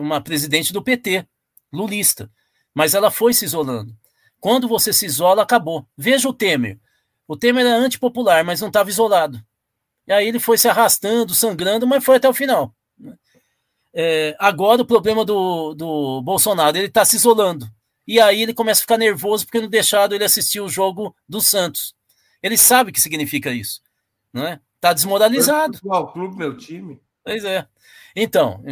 C: uma presidente do PT, lulista. Mas ela foi se isolando. Quando você se isola, acabou. Veja o Temer. O Temer era antipopular, mas não estava isolado. E aí ele foi se arrastando, sangrando, mas foi até o final. É, agora o problema do, do Bolsonaro, ele está se isolando. E aí ele começa a ficar nervoso porque não deixaram ele assistir o jogo do Santos. Ele sabe o que significa isso. Não é? Tá desmoralizado.
B: Qual clube, meu time?
C: Pois é. Então,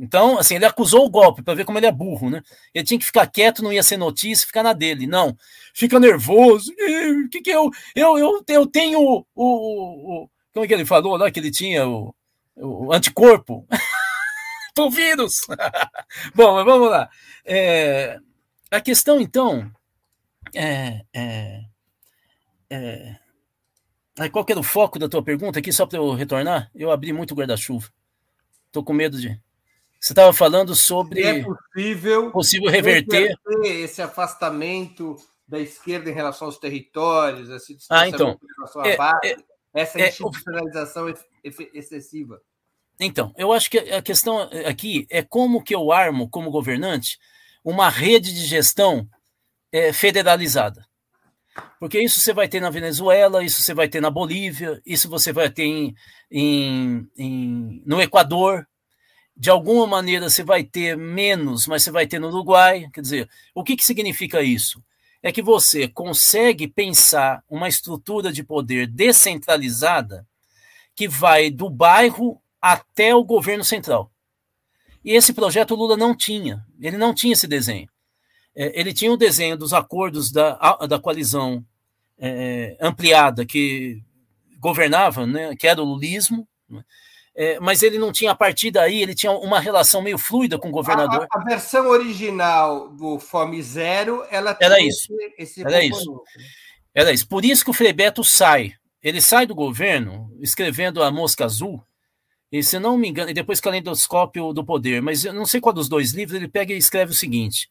C: então, assim, ele acusou o golpe para ver como ele é burro, né? Ele tinha que ficar quieto, não ia ser notícia, ficar na dele. Não, fica nervoso. O que que eu, eu, eu, eu tenho o, o, o, como é que ele falou lá que ele tinha o, o anticorpo [LAUGHS] pro vírus. [LAUGHS] Bom, mas vamos lá. É, a questão então é, é, é qual que era o foco da tua pergunta aqui, só para eu retornar? Eu abri muito guarda-chuva. Estou com medo de. Você estava falando sobre.
B: É possível,
C: possível reverter
B: esse afastamento da esquerda em relação aos territórios, esse
C: ah, então,
B: em relação à é, base, é, essa é, institucionalização excessiva.
C: Então, eu acho que a questão aqui é como que eu armo, como governante, uma rede de gestão é, federalizada. Porque isso você vai ter na Venezuela, isso você vai ter na Bolívia, isso você vai ter em, em, em, no Equador. de alguma maneira você vai ter menos, mas você vai ter no Uruguai. Quer dizer, o que, que significa isso? É que você consegue pensar uma estrutura de poder descentralizada que vai do bairro até o governo central. E esse projeto Lula não tinha, ele não tinha esse desenho. É, ele tinha o desenho dos acordos da, da coalizão é, ampliada que governava, né, que era o lulismo, né, é, mas ele não tinha, a partir daí, ele tinha uma relação meio fluida com o governador.
B: A, a versão original do Fome Zero, ela
C: era isso. Esse era isso. Era isso. Por isso que o Frei Beto sai. Ele sai do governo escrevendo A Mosca Azul, e se não me engano, e depois Calendoscópio do Poder, mas eu não sei qual dos dois livros, ele pega e escreve o seguinte: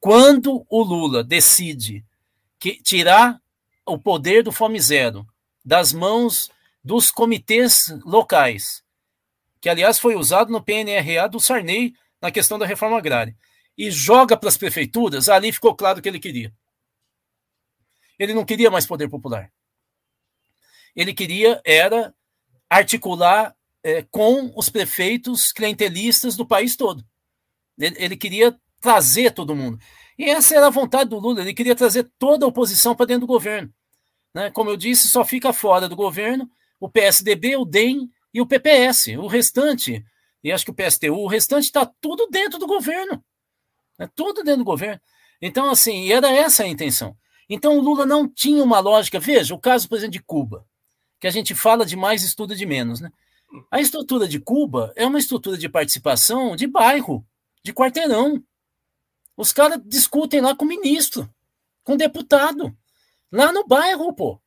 C: quando o Lula decide que tirar o poder do Fome Zero das mãos dos comitês locais que aliás foi usado no PNRA do Sarney na questão da reforma agrária, e joga para as prefeituras, ali ficou claro o que ele queria. Ele não queria mais poder popular. Ele queria era articular é, com os prefeitos clientelistas do país todo. Ele, ele queria trazer todo mundo. E essa era a vontade do Lula, ele queria trazer toda a oposição para dentro do governo. Né? Como eu disse, só fica fora do governo o PSDB, o DEM e o PPS. O restante, e acho que o PSTU, o restante está tudo dentro do governo. É tudo dentro do governo. Então, assim, era essa a intenção. Então, o Lula não tinha uma lógica. Veja, o caso, por exemplo, de Cuba, que a gente fala de mais, estuda de menos. Né? A estrutura de Cuba é uma estrutura de participação de bairro, de quarteirão. Os caras discutem lá com o ministro, com o deputado, lá no bairro, pô.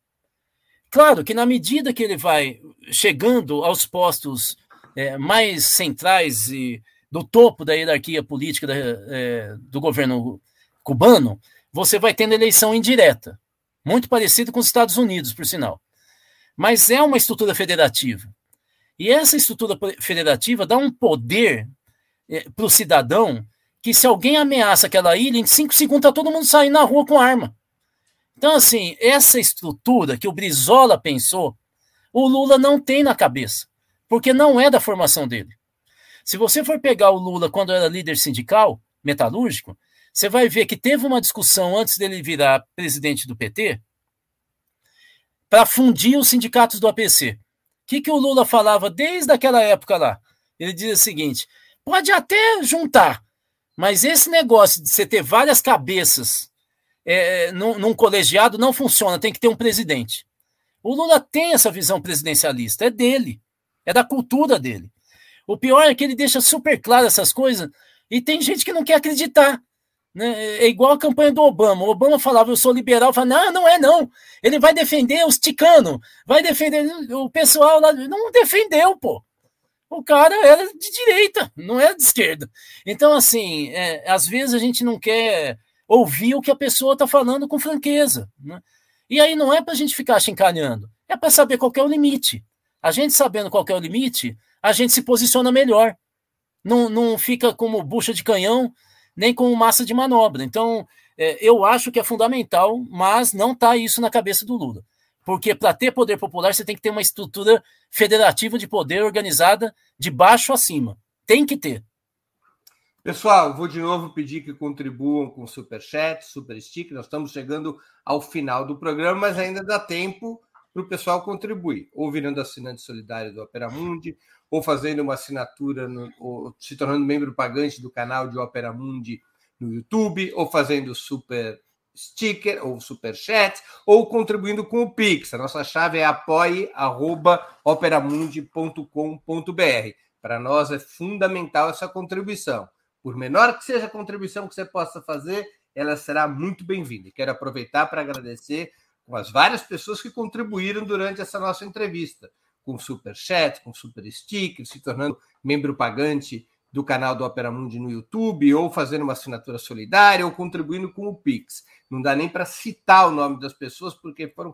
C: Claro que na medida que ele vai chegando aos postos é, mais centrais e do topo da hierarquia política da, é, do governo cubano, você vai tendo eleição indireta, muito parecido com os Estados Unidos, por sinal. Mas é uma estrutura federativa. E essa estrutura federativa dá um poder é, para o cidadão que, se alguém ameaça aquela ilha, em cinco segundos está todo mundo saindo na rua com arma. Então, assim, essa estrutura que o Brizola pensou, o Lula não tem na cabeça, porque não é da formação dele. Se você for pegar o Lula quando era líder sindical, metalúrgico, você vai ver que teve uma discussão antes dele virar presidente do PT para fundir os sindicatos do APC. Que, que o Lula falava desde aquela época lá? Ele dizia o seguinte: pode até juntar, mas esse negócio de você ter várias cabeças é, num, num colegiado não funciona, tem que ter um presidente. O Lula tem essa visão presidencialista, é dele, é da cultura dele. O pior é que ele deixa super claro essas coisas e tem gente que não quer acreditar. Né? É igual a campanha do Obama. O Obama falava, eu sou liberal, falava, não, não é não. Ele vai defender os ticanos, vai defender o pessoal lá. Não defendeu, pô. O cara era de direita, não era de esquerda. Então, assim, é, às vezes a gente não quer ouvir o que a pessoa está falando com franqueza. Né? E aí não é para a gente ficar chincalhando, é para saber qual é o limite. A gente sabendo qual é o limite, a gente se posiciona melhor. Não, não fica como bucha de canhão, nem com massa de manobra. Então, é, eu acho que é fundamental, mas não está isso na cabeça do Lula. Porque para ter poder popular, você tem que ter uma estrutura federativa de poder organizada de baixo a cima. Tem que ter.
B: Pessoal, vou de novo pedir que contribuam com super chat, super stick. Nós estamos chegando ao final do programa, mas ainda dá tempo para o pessoal contribuir, ou virando assinante solidário do Opera Mundi, ou fazendo uma assinatura, no, ou se tornando membro pagante do canal de Opera Mundi no YouTube, ou fazendo super sticker ou super chat, ou contribuindo com o Pix. A nossa chave é apoie@operamundi.com.br. Para nós é fundamental essa contribuição. Por menor que seja a contribuição que você possa fazer, ela será muito bem-vinda. Quero aproveitar para agradecer com as várias pessoas que contribuíram durante essa nossa entrevista, com super chat, com super sticker, se tornando membro pagante do canal do Opera Mundi no YouTube, ou fazendo uma assinatura solidária, ou contribuindo com o Pix. Não dá nem para citar o nome das pessoas, porque foram,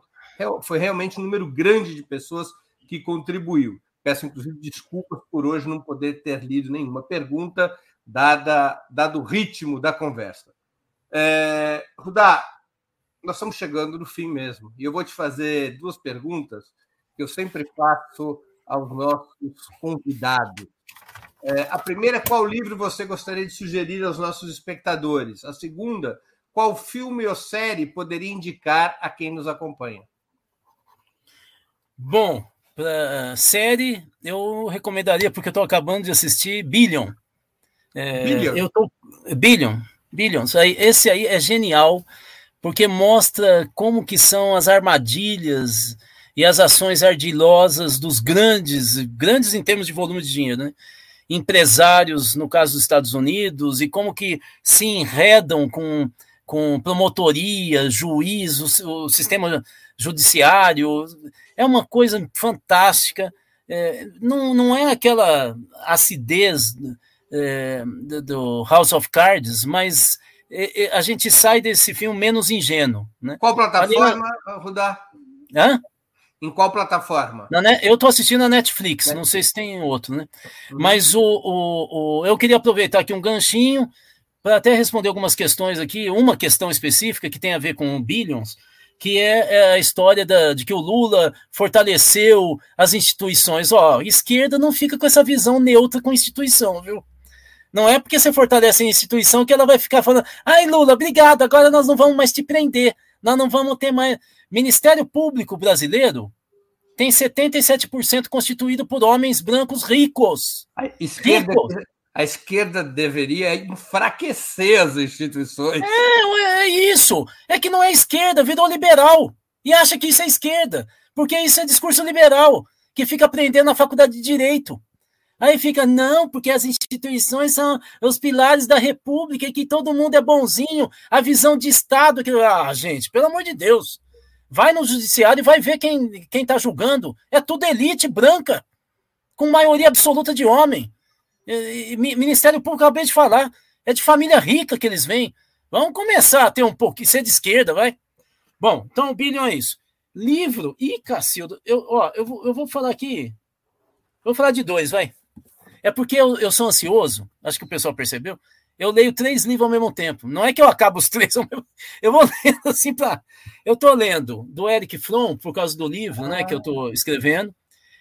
B: foi realmente um número grande de pessoas que contribuiu. Peço, inclusive, desculpas por hoje não poder ter lido nenhuma pergunta, dada, dado o ritmo da conversa. É, Rudá, nós estamos chegando no fim mesmo. E eu vou te fazer duas perguntas que eu sempre faço aos nossos convidados. É, a primeira, qual livro você gostaria de sugerir aos nossos espectadores? A segunda, qual filme ou série poderia indicar a quem nos acompanha?
C: Bom, para série, eu recomendaria, porque eu estou acabando de assistir Billion. É, Billion? Eu tô, Billion, Billion. Aí, esse aí é genial, porque mostra como que são as armadilhas e as ações ardilosas dos grandes, grandes em termos de volume de dinheiro, né? empresários, no caso dos Estados Unidos, e como que se enredam com, com promotoria, juiz, o, o sistema judiciário. É uma coisa fantástica. É, não, não é aquela acidez é, do House of Cards, mas a gente sai desse filme menos ingênuo. Né?
B: Qual plataforma, Rudá? Hã? Em qual plataforma?
C: Na, eu estou assistindo a Netflix, Netflix, não sei se tem outro, né? Uhum. Mas o, o, o, eu queria aproveitar aqui um ganchinho para até responder algumas questões aqui. Uma questão específica que tem a ver com o Billions, que é, é a história da, de que o Lula fortaleceu as instituições. Ó, esquerda não fica com essa visão neutra com instituição, viu? Não é porque você fortalece a instituição que ela vai ficar falando, ai Lula, obrigado, agora nós não vamos mais te prender, nós não vamos ter mais. Ministério Público brasileiro tem 77% constituído por homens brancos ricos.
B: A esquerda, ricos. A esquerda deveria enfraquecer as instituições.
C: É, é isso. É que não é esquerda, virou liberal. E acha que isso é esquerda. Porque isso é discurso liberal, que fica aprendendo na faculdade de direito. Aí fica, não, porque as instituições são os pilares da república e que todo mundo é bonzinho, a visão de Estado. Que... Ah, gente, pelo amor de Deus. Vai no judiciário e vai ver quem está julgando. É tudo elite branca, com maioria absoluta de homem. E, e, Ministério Público, acabei de falar, é de família rica que eles vêm. Vamos começar a ter um pouquinho, ser de esquerda, vai? Bom, então o bilhão é isso. Livro, ih, Cacildo, eu, ó, eu, eu vou falar aqui, vou falar de dois, vai. É porque eu, eu sou ansioso, acho que o pessoal percebeu eu leio três livros ao mesmo tempo. Não é que eu acabo os [LAUGHS] três ao mesmo Eu vou lendo assim para. Eu estou lendo do Eric Fromm, por causa do livro né, que eu estou escrevendo.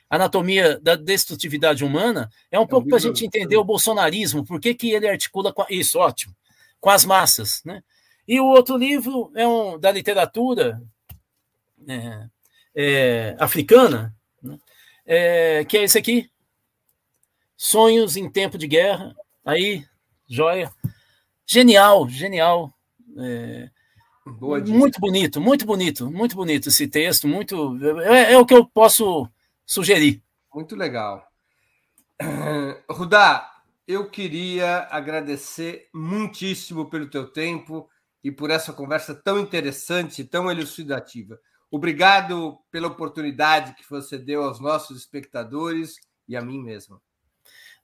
C: Anatomia da Destrutividade Humana. É um é pouco para a gente entender o bolsonarismo, por que, que ele articula com. Isso, ótimo. Com as massas. Né? E o outro livro é um da literatura é, é, africana, né? é, que é esse aqui. Sonhos em Tempo de Guerra. Aí joia. Genial, genial. É, muito bonito, muito bonito, muito bonito esse texto, muito é, é, o que eu posso sugerir.
B: Muito legal. [CLEARS THROAT] Rudá, eu queria agradecer muitíssimo pelo teu tempo e por essa conversa tão interessante, tão elucidativa. Obrigado pela oportunidade que você deu aos nossos espectadores e a mim mesmo.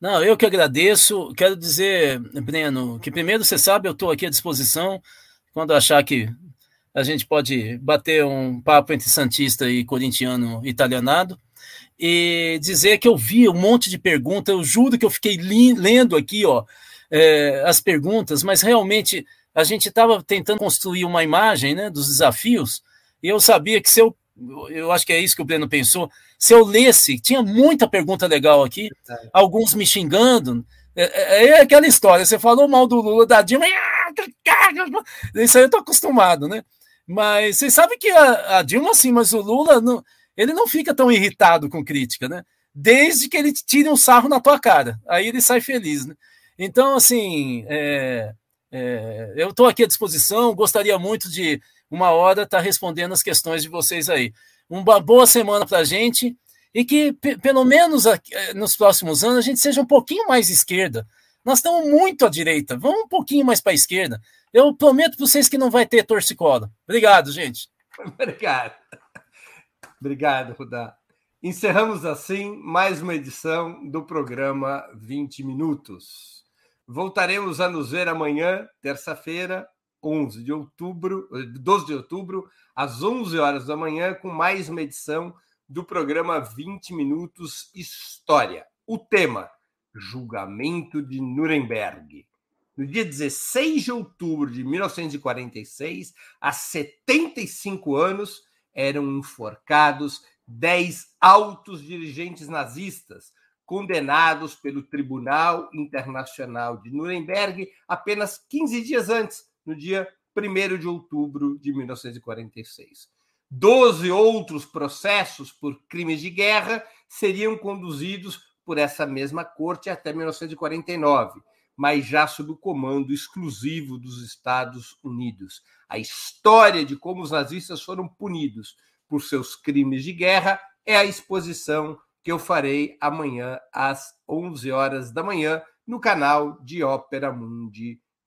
C: Não, eu que agradeço. Quero dizer, Breno, que primeiro você sabe, eu estou aqui à disposição quando achar que a gente pode bater um papo entre Santista e corintiano italianado. E dizer que eu vi um monte de perguntas, eu juro que eu fiquei lendo aqui ó, é, as perguntas, mas realmente a gente estava tentando construir uma imagem né, dos desafios, e eu sabia que se eu eu acho que é isso que o Breno pensou. Se eu lesse, tinha muita pergunta legal aqui, alguns me xingando. É, é, é, aquela história, você falou mal do Lula, da Dilma, isso aí eu tô acostumado, né? Mas você sabe que a, a Dilma, sim, mas o Lula, não, ele não fica tão irritado com crítica, né? Desde que ele tire um sarro na tua cara, aí ele sai feliz, né? Então, assim, é, é, eu estou aqui à disposição, gostaria muito de uma hora estar tá respondendo as questões de vocês aí. Uma boa semana para a gente e que, pelo menos eh, nos próximos anos, a gente seja um pouquinho mais esquerda. Nós estamos muito à direita, vamos um pouquinho mais para a esquerda. Eu prometo para vocês que não vai ter torcicola. Obrigado, gente. [LAUGHS]
B: Obrigado. Obrigado, Rudá. Encerramos assim mais uma edição do programa 20 Minutos. Voltaremos a nos ver amanhã, terça-feira, 11 de outubro, 12 de outubro, às 11 horas da manhã, com mais uma edição do programa 20 Minutos História. O tema: Julgamento de Nuremberg. No dia 16 de outubro de 1946, há 75 anos, eram enforcados 10 altos dirigentes nazistas, condenados pelo Tribunal Internacional de Nuremberg apenas 15 dias antes, no dia 1 de outubro de 1946. Doze outros processos por crimes de guerra seriam conduzidos por essa mesma corte até 1949, mas já sob o comando exclusivo dos Estados Unidos. A história de como os nazistas foram punidos por seus crimes de guerra é a exposição que eu farei amanhã às 11 horas da manhã no canal de Ópera Mundi